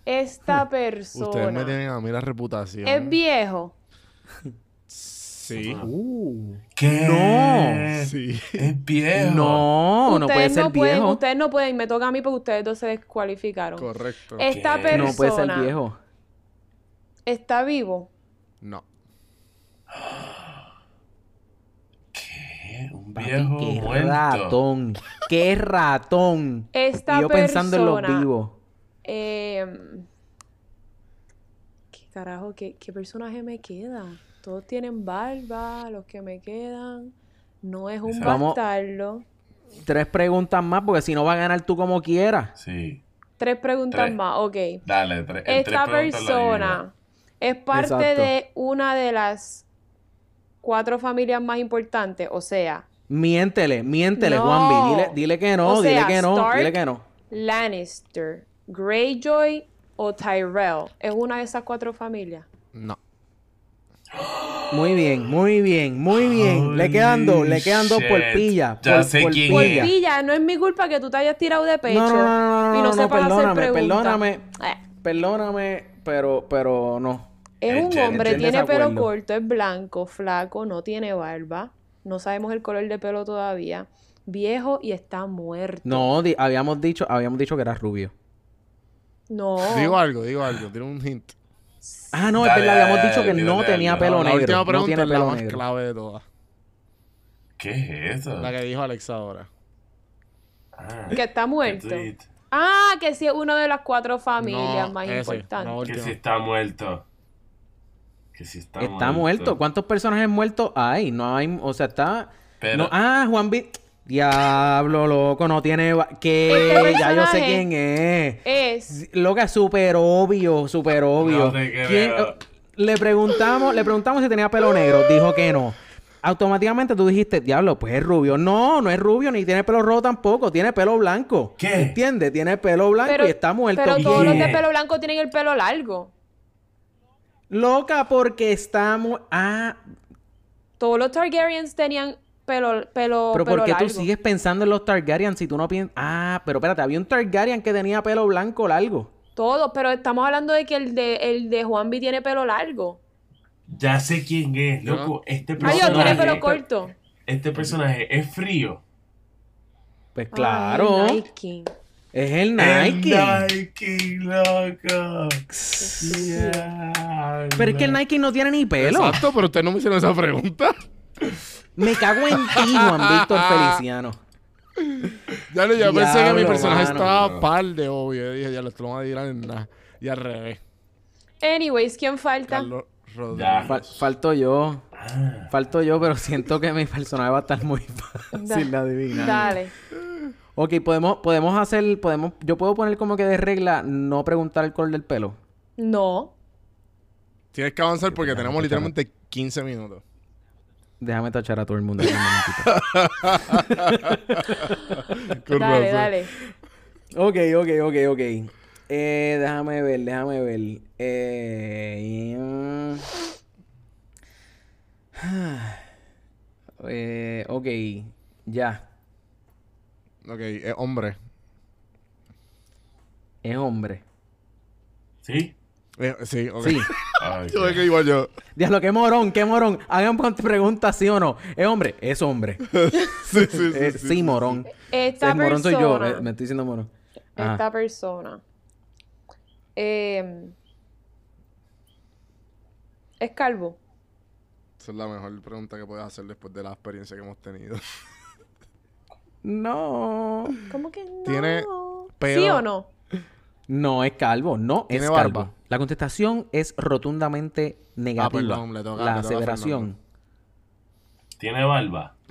Esta Ustedes me persona. tienen a mí la reputación. Es viejo. Sí. Uh. ¿Qué? No. Sí. Es viejo. No, no puede ustedes ser no pueden, viejo. ustedes no pueden, me toca a mí porque ustedes dos se descualificaron. Correcto. Esta ¿Qué? persona No puede ser viejo. está vivo. No. ¿Qué? Un Papi, viejo qué muerto. ratón. Qué ratón. Esta y yo pensando en los vivos. eh, ¿Qué carajo? ¿Qué, qué personaje me queda? Todos tienen barba, los que me quedan. No es un. Vamos- bastardo. Tres preguntas más, porque si no va a ganar tú como quieras. Sí. Tres preguntas Tres. más, ok. Dale, tre- Esta tres persona es parte Exacto. de una de las cuatro familias más importantes, o sea, Miéntele, miéntele, No. Juanvi. Dile, dile que no, O dile sea, que no, Stark- dile que no. Lannister, Greyjoy o Tyrell. ¿Es una de esas cuatro familias? No. Muy bien, muy bien, muy bien. le quedan dos, le quedan dos por pilla. Ya por, sé por quién Por es. pilla. pilla, no es mi culpa que tú te hayas tirado de pecho No, no, no, no, y no, no, hacer perdóname, preguntas. perdóname. Eh, Perdóname, pero, pero no. Es un hombre, tiene pelo corto, es blanco, flaco, no tiene barba. No sabemos el color de pelo todavía. Viejo y está muerto. No, di- habíamos dicho, habíamos dicho que era rubio. No. Digo algo, digo algo. Tiene un hint. Ah, no, es verdad, habíamos dicho que dale, no dale, tenía dale. pelo la negro. última No pregunta tiene es la pelo más negro. clave de todas. ¿Qué es eso? La que dijo Alexa ahora. Ah, Que está muerto. Ah, que sí es una de las cuatro familias No, más ese, importantes. no. Que Última. si está muerto. Que si está, Está muerto. ¿Cuántos personajes muertos hay? No hay, o sea, está. Pero- no- ah, Juan B. Diablo, loco, no tiene. ¿Qué? Este ya yo sé quién es. Es Loca, súper obvio, súper obvio. No te creo. ¿Quién- eh, Le preguntamos, le preguntamos si tenía pelo negro. Dijo que no. Automáticamente tú dijiste, diablo, pues es rubio. No, no es rubio, ni tiene pelo rojo tampoco. Tiene pelo blanco. ¿Qué? ¿Entiendes? Tiene pelo blanco pero, y está muerto. pero ¿Quién todos los de pelo blanco tienen el pelo largo. Loca, porque está mu- Ah, Todos los Targaryens tenían pelo, pelo, pero pelo ¿por qué tú sigues pensando en los Targaryen si tú no piensas... Ah, pero espérate, había un Targaryen que tenía pelo blanco largo. Todos, pero estamos hablando de que el de, el de Juanvi tiene pelo largo. Ya sé quién es, loco. Este Adiós, tiene personaje. pelo corto. Este personaje es frío. Pues claro, Ay, King. es el Nike. El Nike, loco. Pero es que el Nike no tiene ni pelo. Exacto, pero ustedes no me hicieron esa pregunta. Me cago en ti, Juan Víctor Feliciano. Ya lo, yo pensé que mi Diablo, personaje mano. estaba par de obvio. Yo dije, ya lo van a tirar en nada. Y al revés. Anyways, ¿quién falta? Carlos Rodríguez. Fal- falto yo. Falto yo, pero siento que mi personaje va a estar muy fácil de adivinar. Dale. Ok, podemos, podemos hacer, podemos, yo puedo poner como que de regla no preguntar el color del pelo. No. Tienes que avanzar porque tenemos literalmente 15 minutos. Déjame tachar a todo el mundo. Con Dale, razón. dale. ok, ok, ok, ok. Eh, déjame ver, déjame ver. Eh, eh, ok, ya. Ok, es hombre. Es hombre. ¿Sí? Eh, sí, ok. Sí. Ah, Yo que igual yo. Diablo, qué morón, qué morón. Hagan preguntas sí o no. ¿Es hombre? Es hombre. Sí, sí, sí. Eh, sí, sí, morón. Esta el morón soy yo. persona. eh, me estoy diciendo morón. Ajá. Esta persona. eh, es calvo. Esa es la mejor pregunta que puedes hacer después de la experiencia que hemos tenido. No. ¿Cómo que no? Tiene ¿Sí o no? No es calvo, no es ¿Tiene calvo. barba? La contestación es rotundamente negativa. perdón, le toca- la le toca a aseveración. ¿Tiene barba?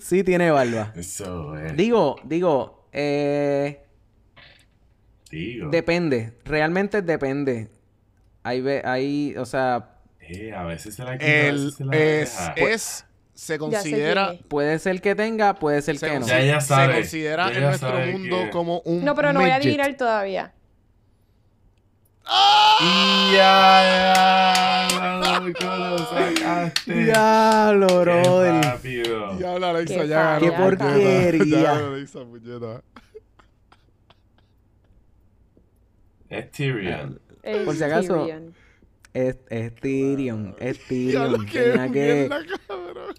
Sí tiene barba. Eso es. Digo, digo, eh, Digo. depende. Realmente depende. Hay, ve- hay, o sea, Eh, a veces se la quita, a El, veces se la es, deja. es, se Ya considera, puede ser que tenga, puede ser se, que no. Ya ella se considera Ya en nuestro mundo que- como un No, pero no voy a adivinar todavía. Ya, loco, Diablo, Qué brother. rápido. Diablo, Alexa, Qué ya. Qué porquería. Puñeta. Es Tyrion. Por si acaso, Tyrion. Es, es Tyrion, es Diablo, Tyrion. qué Tenía que... cabrón.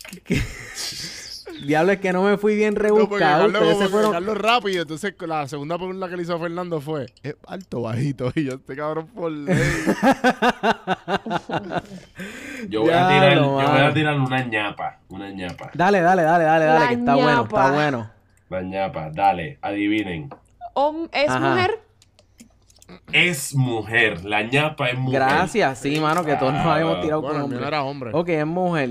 Diablo, es que no me fui bien No, rebuscado. Carlos, Ustedes se que fueron... Carlos rápido. Entonces, la segunda pregunta que le hizo a Fernando fue: ¿es alto bajito? Y yo, este cabrón por ley. Yo voy, a tirar, yo voy a tirar una ñapa. Una ñapa. Dale, dale, dale, dale, dale, que está bueno, está ñapa. bueno. La ñapa. Dale, adivinen. ¿Es Ajá. mujer? Es mujer. La ñapa es mujer. Gracias, sí, mano, que todos nos Ah, habíamos tirado con bueno, el mío hombre. no era hombre. Ok, es mujer.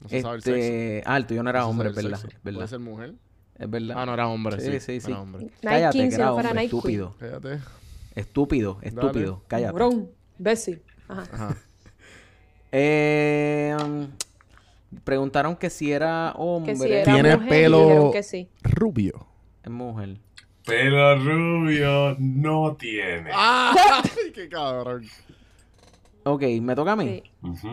No se sabe el sexo. Este... Ah, el tuyo no era No hombre, es verdad, sexo. es verdad. ¿Puede ser mujer? Es verdad. Ah, no, era hombre, sí. Sí, sí, sí. Era hombre. Cállate, King, que si era no fuera hombre, estúpido. Cállate. Estúpido, estúpido, cállate. Cabrón. Bessie. Ajá. Ajá. Eh, um, preguntaron que si era hombre. Que si era Tiene mujer, pelo- que sí. Rubio. Es mujer. Pero rubio no tiene. ¡Ah! ¡Qué cabrón! Ok, me toca a mí. Sí.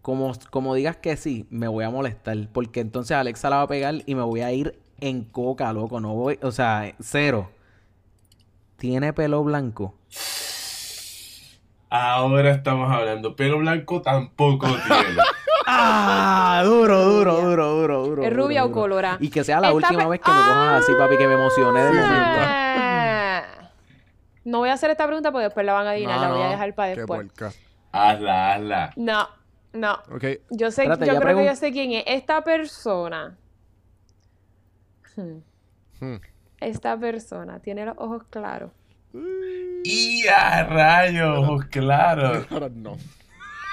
Como, como digas que sí, me voy a molestar. Porque entonces Alexa la va a pegar y me voy a ir en coca, loco. No voy, o sea, cero. Tiene pelo blanco. Ahora estamos hablando. Pelo blanco tampoco tiene. ¡Ah! Duro, duro, duro, duro, duro. ¿Es duro, rubia o duro. colorada? Y que sea la Esta última vez que me cojas así, papi, que me emocioné de momento. Ah. No voy a hacer esta pregunta porque después la van a adivinar. la voy a dejar para Qué después. puerca. hazla, hazla. No, no. Ok. Yo sé, Espérate, yo creo que yo sé quién es. Esta persona. Hmm. Hmm. Esta persona tiene los ojos claros. Y a rayos, claro. Ahora no.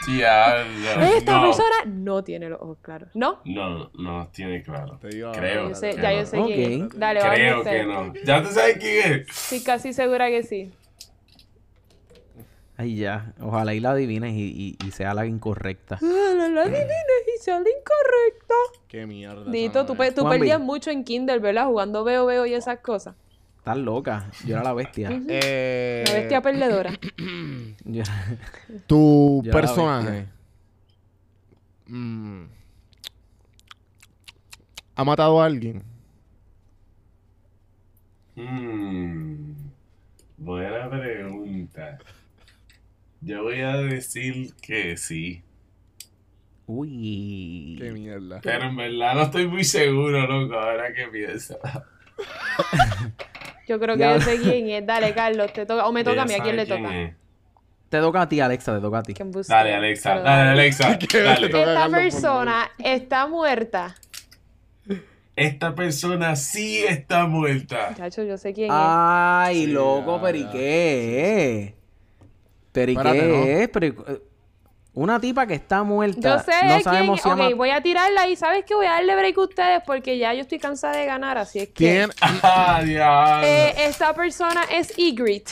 Esta no. persona no tiene los ojos claros. ¿No? No, no tiene claro. Te digo Creo. Yo sé- que ya no. yo sé quién Ok. es. Dale, vamos a Creo que no. ¿Ya tú sabes quién es? Sí, casi segura que sí. Ay, ya. Ojalá y la adivines y, y- y sea la incorrecta. Ah, la, la adivines y sale incorrecta. Qué mierda. Dito, tú, pe- tú perdías mucho en Kindle, ¿verdad? Jugando veo, veo y esas cosas. Estás loca. Yo era la bestia. Eh, La bestia perdedora. Yo- tu Yo era la personaje mm, ha matado a alguien. Hmm, buena pregunta. Yo voy a decir que sí. Uy. Qué mierda. Pero en verdad no estoy muy seguro, loco, ahora que pienso. Yo creo que Ya. yo sé quién es. Dale, Carlos, te toca. O me toca a mí, ¿a quién le ¿Sabe toca? es? Te toca a ti, Alexa, te toca a ti. Dale, Alexa, Pero dale, Alexa. Dale. Esta persona está muerta. Esta persona sí está muerta. Muchacho, yo sé quién Ay, Sí, loco, ya, pero ¿y qué? ¿Pero y Espérate, qué ¿no? es? Una tipa que está es. muerta. Yo sé no quién sabemos es. si. Ok, voy a tirarla y ¿sabes qué? Voy a darle break a ustedes porque ya yo estoy cansada de ganar, así es que... ¿Quién? Ah. Eh, esta persona es Ygritte.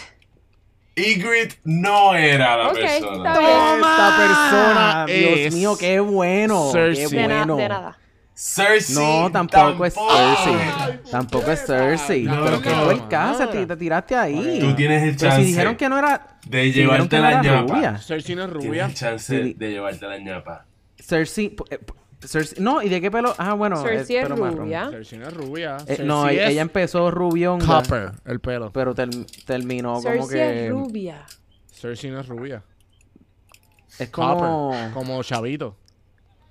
Ygritte no era la Ok, persona. Esta persona Dios es mío, qué bueno. Cersei. Qué De, na- bueno. de nada. Cersei. No, tampoco, es Cersei. Ay, tampoco es. Cersei. No, pero no, qué no, buen casa, te, te tiraste ahí. Tú tienes el Pero chance si dijeron que no era... de llevarte la ñapa. rubia. Cersei no es Tienes rubia. el chance Sí. de llevarte la ñapa. Cersei... eh, Cersei- No, ¿y de qué pelo? Ah, bueno, Cersei es pelo marrón. rubia. Cersei no es rubia. Eh, Cersei no, ella es ella empezó rubionga. Copper, el pelo. Pero term- terminó como Cersei que... es rubia. Cersei no es rubia. Es como... Copper, como chavito.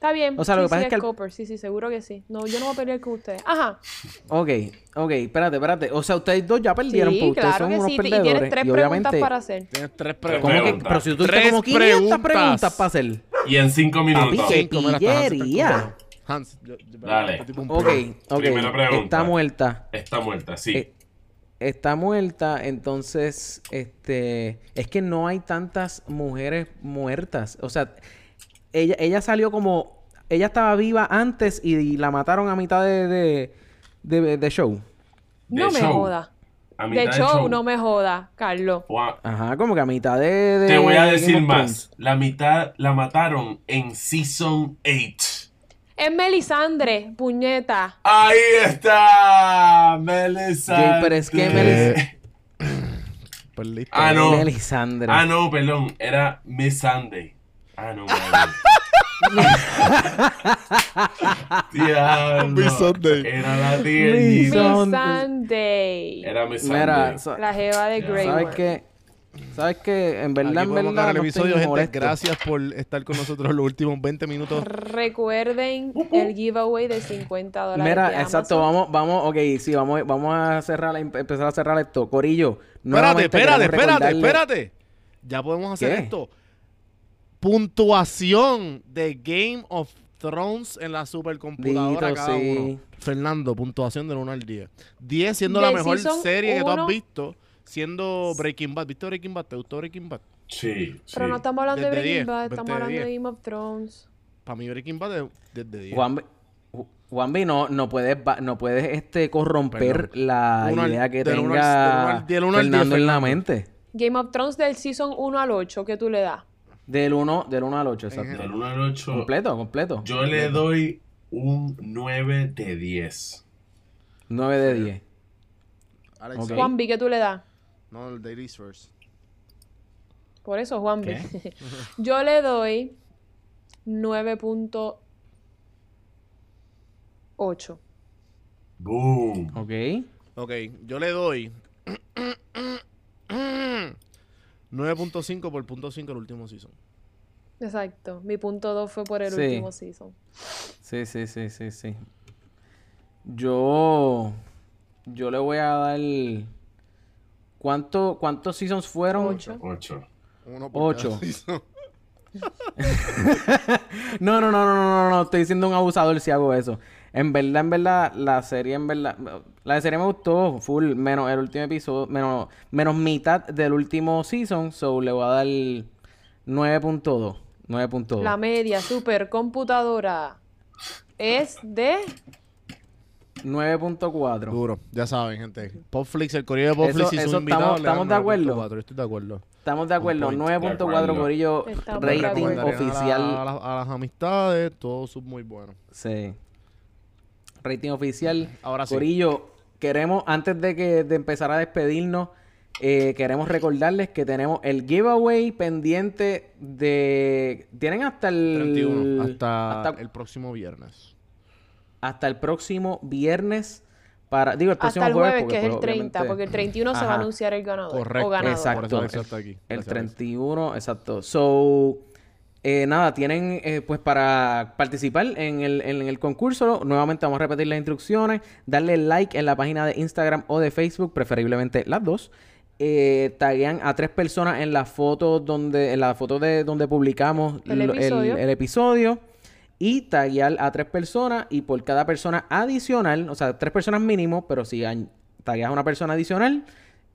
Está bien. O sea, lo sí, que pasa sí, es que el- Copper. Sí, sí, seguro que sí. No, yo no voy a pelear con ustedes. Ajá. Ok, ok, espérate, espérate. O sea, ustedes dos ya perdieron, Sí, porque ustedes claro son que unos sí. Y perdedores. tienes tres y preguntas obviamente... para hacer. Tienes tres ¿Cómo que? preguntas. Pero si tú Tres como 500 preguntas, preguntas para hacer. Y en cinco minutos. Papi, pillería. Hans, yo- yo- Dale. este tipo Ok, ok. Primera pregunta. Está muerta. Está muerta, sí. Eh, está muerta, entonces, este... Es que no hay tantas mujeres muertas. O sea, ella, ella salió como... Ella estaba viva antes y, la mataron a mitad de, de, de- de show. De No me show. joda. A De mitad del show, no me joda, Carlos. Gua- Ajá, como que a mitad de... de Te voy a decir más. La mitad la mataron en Season 8. Es Melisandre, puñeta. Ahí está, Melisandre. Jay, pero es que Melis- Perdiste. Ah, no. Melisandre. Ah, no, perdón. Era Miss Sunday. Ah, no. Diablo. Mi Sunday. Era la Mi tiernita. Miss Sunday. Era mi Mira, Sunday. sa- La jeva de. Grey ¿sabes qué? ¿Sabes qué? En verdad, en verdad, el episodio, gente. molesto. Gracias por estar con nosotros los últimos 20 minutos. Recuerden el giveaway de 50 dólares. Mira, de exacto, vamos, vamos, ok, sí, vamos, vamos a cerrar, em- empezar a cerrar esto. Corillo, Espérate, espérate, espérate, espérate. Ya podemos hacer ¿Qué? esto. Puntuación de Game of Thrones en la supercomputadora Dito, cada sí. uno. Fernando, puntuación del 1 al 10. 10 siendo la mejor serie que tú has uno. visto, siendo Breaking Bad. ¿Viste Breaking Bad? ¿Te gustó Breaking Bad? Sí, Pero sí. no estamos hablando de Desde Breaking 10, Bad, estamos hablando 10. de Game of Thrones. Para mí Breaking Bad es desde 10. Juanvi, Ju- Juanvi, no, no puedes, no puedes este, corromper Perdón. la Uno al- idea que del uno al- tenga del uno al- del uno al Fernando 10, en la mente. Game of Thrones del season 1 al 8, ¿qué tú le das? Del 1 del uno al 8, exacto. Del 1 al 8, Completo, completo. yo le doy un 9 de 10. 9 de 10. Alex, Ok. Juanvi, ¿qué tú le das? No, el Daily Source. Por eso, Juanvi. Yo le doy 9.8. Boom. Ok. Ok, yo le doy 9.5 por punto 5 el último season. Exacto. Mi punto 2 fue por el Sí. último season. Sí, sí, sí, sí, sí. Yo. Yo le voy a dar. ¿Cuánto, ¿Cuántos seasons fueron? 8. 8. Uno por Ocho. cada. No, no, no, no, no, no, no. Estoy siendo un abusador si hago eso. En verdad, en verdad, la serie, en verdad. La serie me gustó full, menos el último episodio, menos, menos mitad del último season. So le voy a dar 9.2. 9.2. La media supercomputadora es de 9.4. Duro, ya saben, gente. Popflix, el correo de Popflix Eso- y sus eso invitados. estamos- de acuerdo. 9.4, Yo estoy de acuerdo. Estamos de acuerdo. point. 9.4 De acuerdo. Corillo. Rating a la- oficial. A, las- a las amistades, todo sub muy bueno. Sí. Rating oficial. Ahora sí. Corillo, queremos, antes de que de empezar a despedirnos, eh, queremos recordarles que tenemos el giveaway pendiente de. Tienen hasta el. 31, hasta, hasta, el próximo viernes. hasta el próximo viernes. Para, digo, el próximo hasta el jueves, porque, que es el pues, 30, obviamente- porque el 31 se va a anunciar el ganador. Correcto. O ganador. Exacto. Por eso Alexa está aquí. El Gracias, Alexa. 31, exacto. So, eh, nada, tienen eh, pues para participar en el, en el concurso, nuevamente vamos a repetir las instrucciones, darle like en la página de Instagram o de Facebook, preferiblemente las dos. Eh, taguean a tres personas en la foto donde, en la foto de donde publicamos El lo- episodio. el episodio. Y taguear a tres personas y por cada persona adicional, o sea, tres personas mínimo, pero si tagueas a una persona adicional,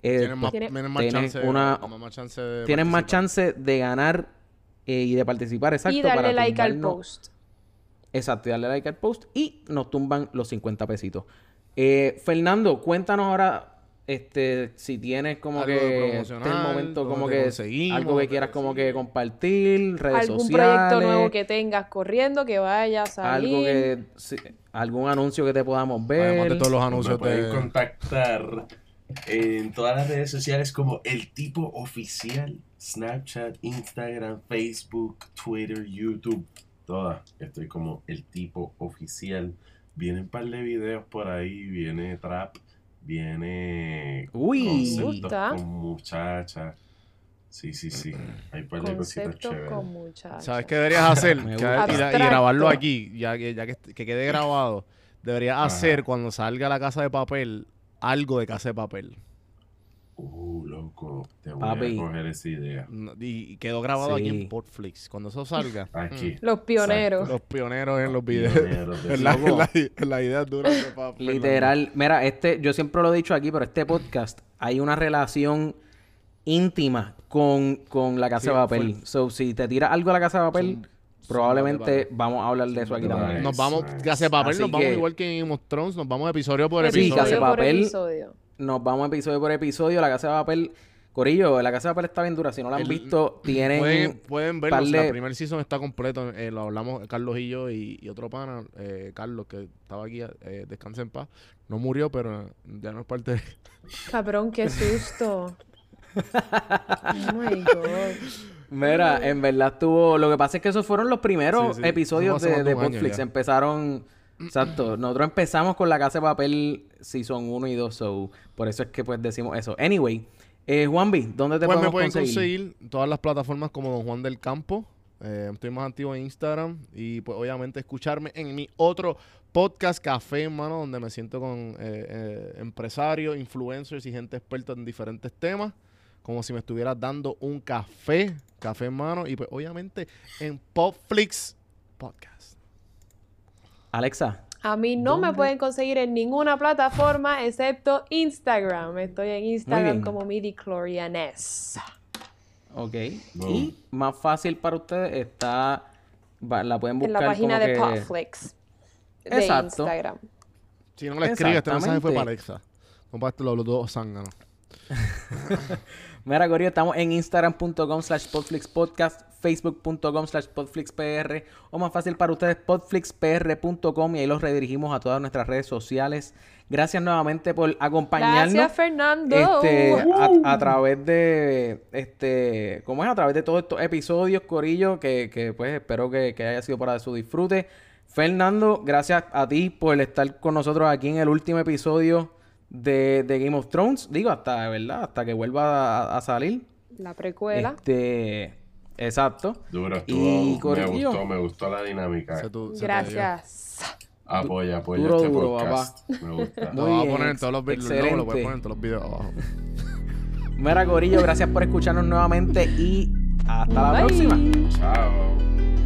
eh, Tienes más, Tiene- tienes más tienes chance, una- más chance de tienes más participar. chance de ganar eh, y de participar, exacto. y darle para like al post. Exacto, y darle like al post y nos tumban los 50 pesitos. Eh, Fernando, cuéntanos ahora este si tienes como Algo que este momento como te que algo que quieras te como que compartir, redes Algún sociales, proyecto nuevo que tengas corriendo, que vaya a salir. algo que algún anuncio que te podamos ver. Además de todos los Me anuncios pueden de... contactar en todas las redes sociales como El Tipo Oficial. Snapchat, Instagram, Facebook, Twitter, YouTube. Todas. Estoy como El Tipo Oficial. Vienen un par de videos por ahí. Viene trap. Viene Uy. conceptos Gusta. con muchachas. Sí, sí, sí. Hay un par de cositas Conceptos chéveres. con muchachos. ¿Sabes qué deberías hacer? Y, grabarlo aquí, ya que, ya que, que quede grabado. Deberías Ajá. hacer cuando salga la casa de papel algo de casa de papel. Uh, loco. Te voy Papi. a coger esa idea. Y, y quedó grabado aquí Sí. en Portflix. Cuando eso salga, Aquí. Los pioneros. los pioneros en los videos. En, la, en, la- en las ideas duras de papel. Literal, mira, este, yo siempre lo he dicho aquí, pero este podcast hay una relación íntima con, con la casa Sí, de papel. full. So, si te tiras algo a la casa de papel, probablemente vamos a hablar de eso aquí también. Nos vamos, Nice, casa de papel, Así nos vamos que- igual que en Game of Thrones, nos vamos episodio por Sí, episodio. Casa de por Papel. episodio. Nos vamos episodio por episodio. La casa de papel, Corillo, la casa de papel está bien dura. Si no la han El- visto, tienen. Pueden, pueden verlo, par o sea, de- el primer season está completo, eh, lo hablamos Carlos y yo y, y otro pana, eh, Carlos que estaba aquí, eh, descansa en paz, no murió pero ya no es parte de... Cabrón, qué susto. Oh my god. Mira, en verdad estuvo. Lo que pasa es que esos fueron los primeros Sí, sí. episodios de, de ya. Empezaron. Exacto. Nosotros empezamos con la casa de papel Season 1 y 2. So, por eso es que pues decimos eso. Anyway, eh, Juanvi, ¿dónde te Pues me podemos pueden conseguir? conseguir en todas las plataformas como Don Juan del Campo. Eh, estoy más activo en Instagram y pues obviamente escucharme en mi otro podcast Café, hermano, donde me siento con eh, empresarios, influencers y gente experta en diferentes temas. Como si me estuvieras dando un café, café hermano, y pues obviamente en Popflix Podcast. Alexa. A mí no me pueden conseguir en ninguna plataforma excepto Instagram. Estoy en Instagram como midichlorianes. Ok. Boom. Y más fácil para ustedes está. la pueden En buscar la página como de que- Popflix. De Exacto. Instagram. Si no le escribes, este mensaje fue para Alexa. No para los, los dos zánganos. Mira, Corillo, estamos en instagram.com slash podflixpodcast, facebook.com slash podflixpr, o más fácil para ustedes, podflixpr.com, y ahí los redirigimos a todas nuestras redes sociales. Gracias nuevamente por acompañarnos. Gracias, Fernando. Este, a, a través de, este, ¿cómo es? A través de todos estos episodios, Corillo, que, que pues espero que, que haya sido para su disfrute. Fernando, gracias a ti por estar con nosotros aquí en el último episodio de, de Game of Thrones. Digo, hasta, ¿verdad? Hasta que vuelva a, a salir. La precuela. Este, exacto. Duro, Y, estuvo, me Corillo. gustó, me gustó la dinámica. Se tu- se te dio. Gracias. Apoya, apoya Duro, este duro, podcast. Me gusta. Lo voy a poner en todos los videos. lo voy a poner en todos los videos abajo. Mira, Corillo, gracias por escucharnos nuevamente y hasta la próxima. Chao.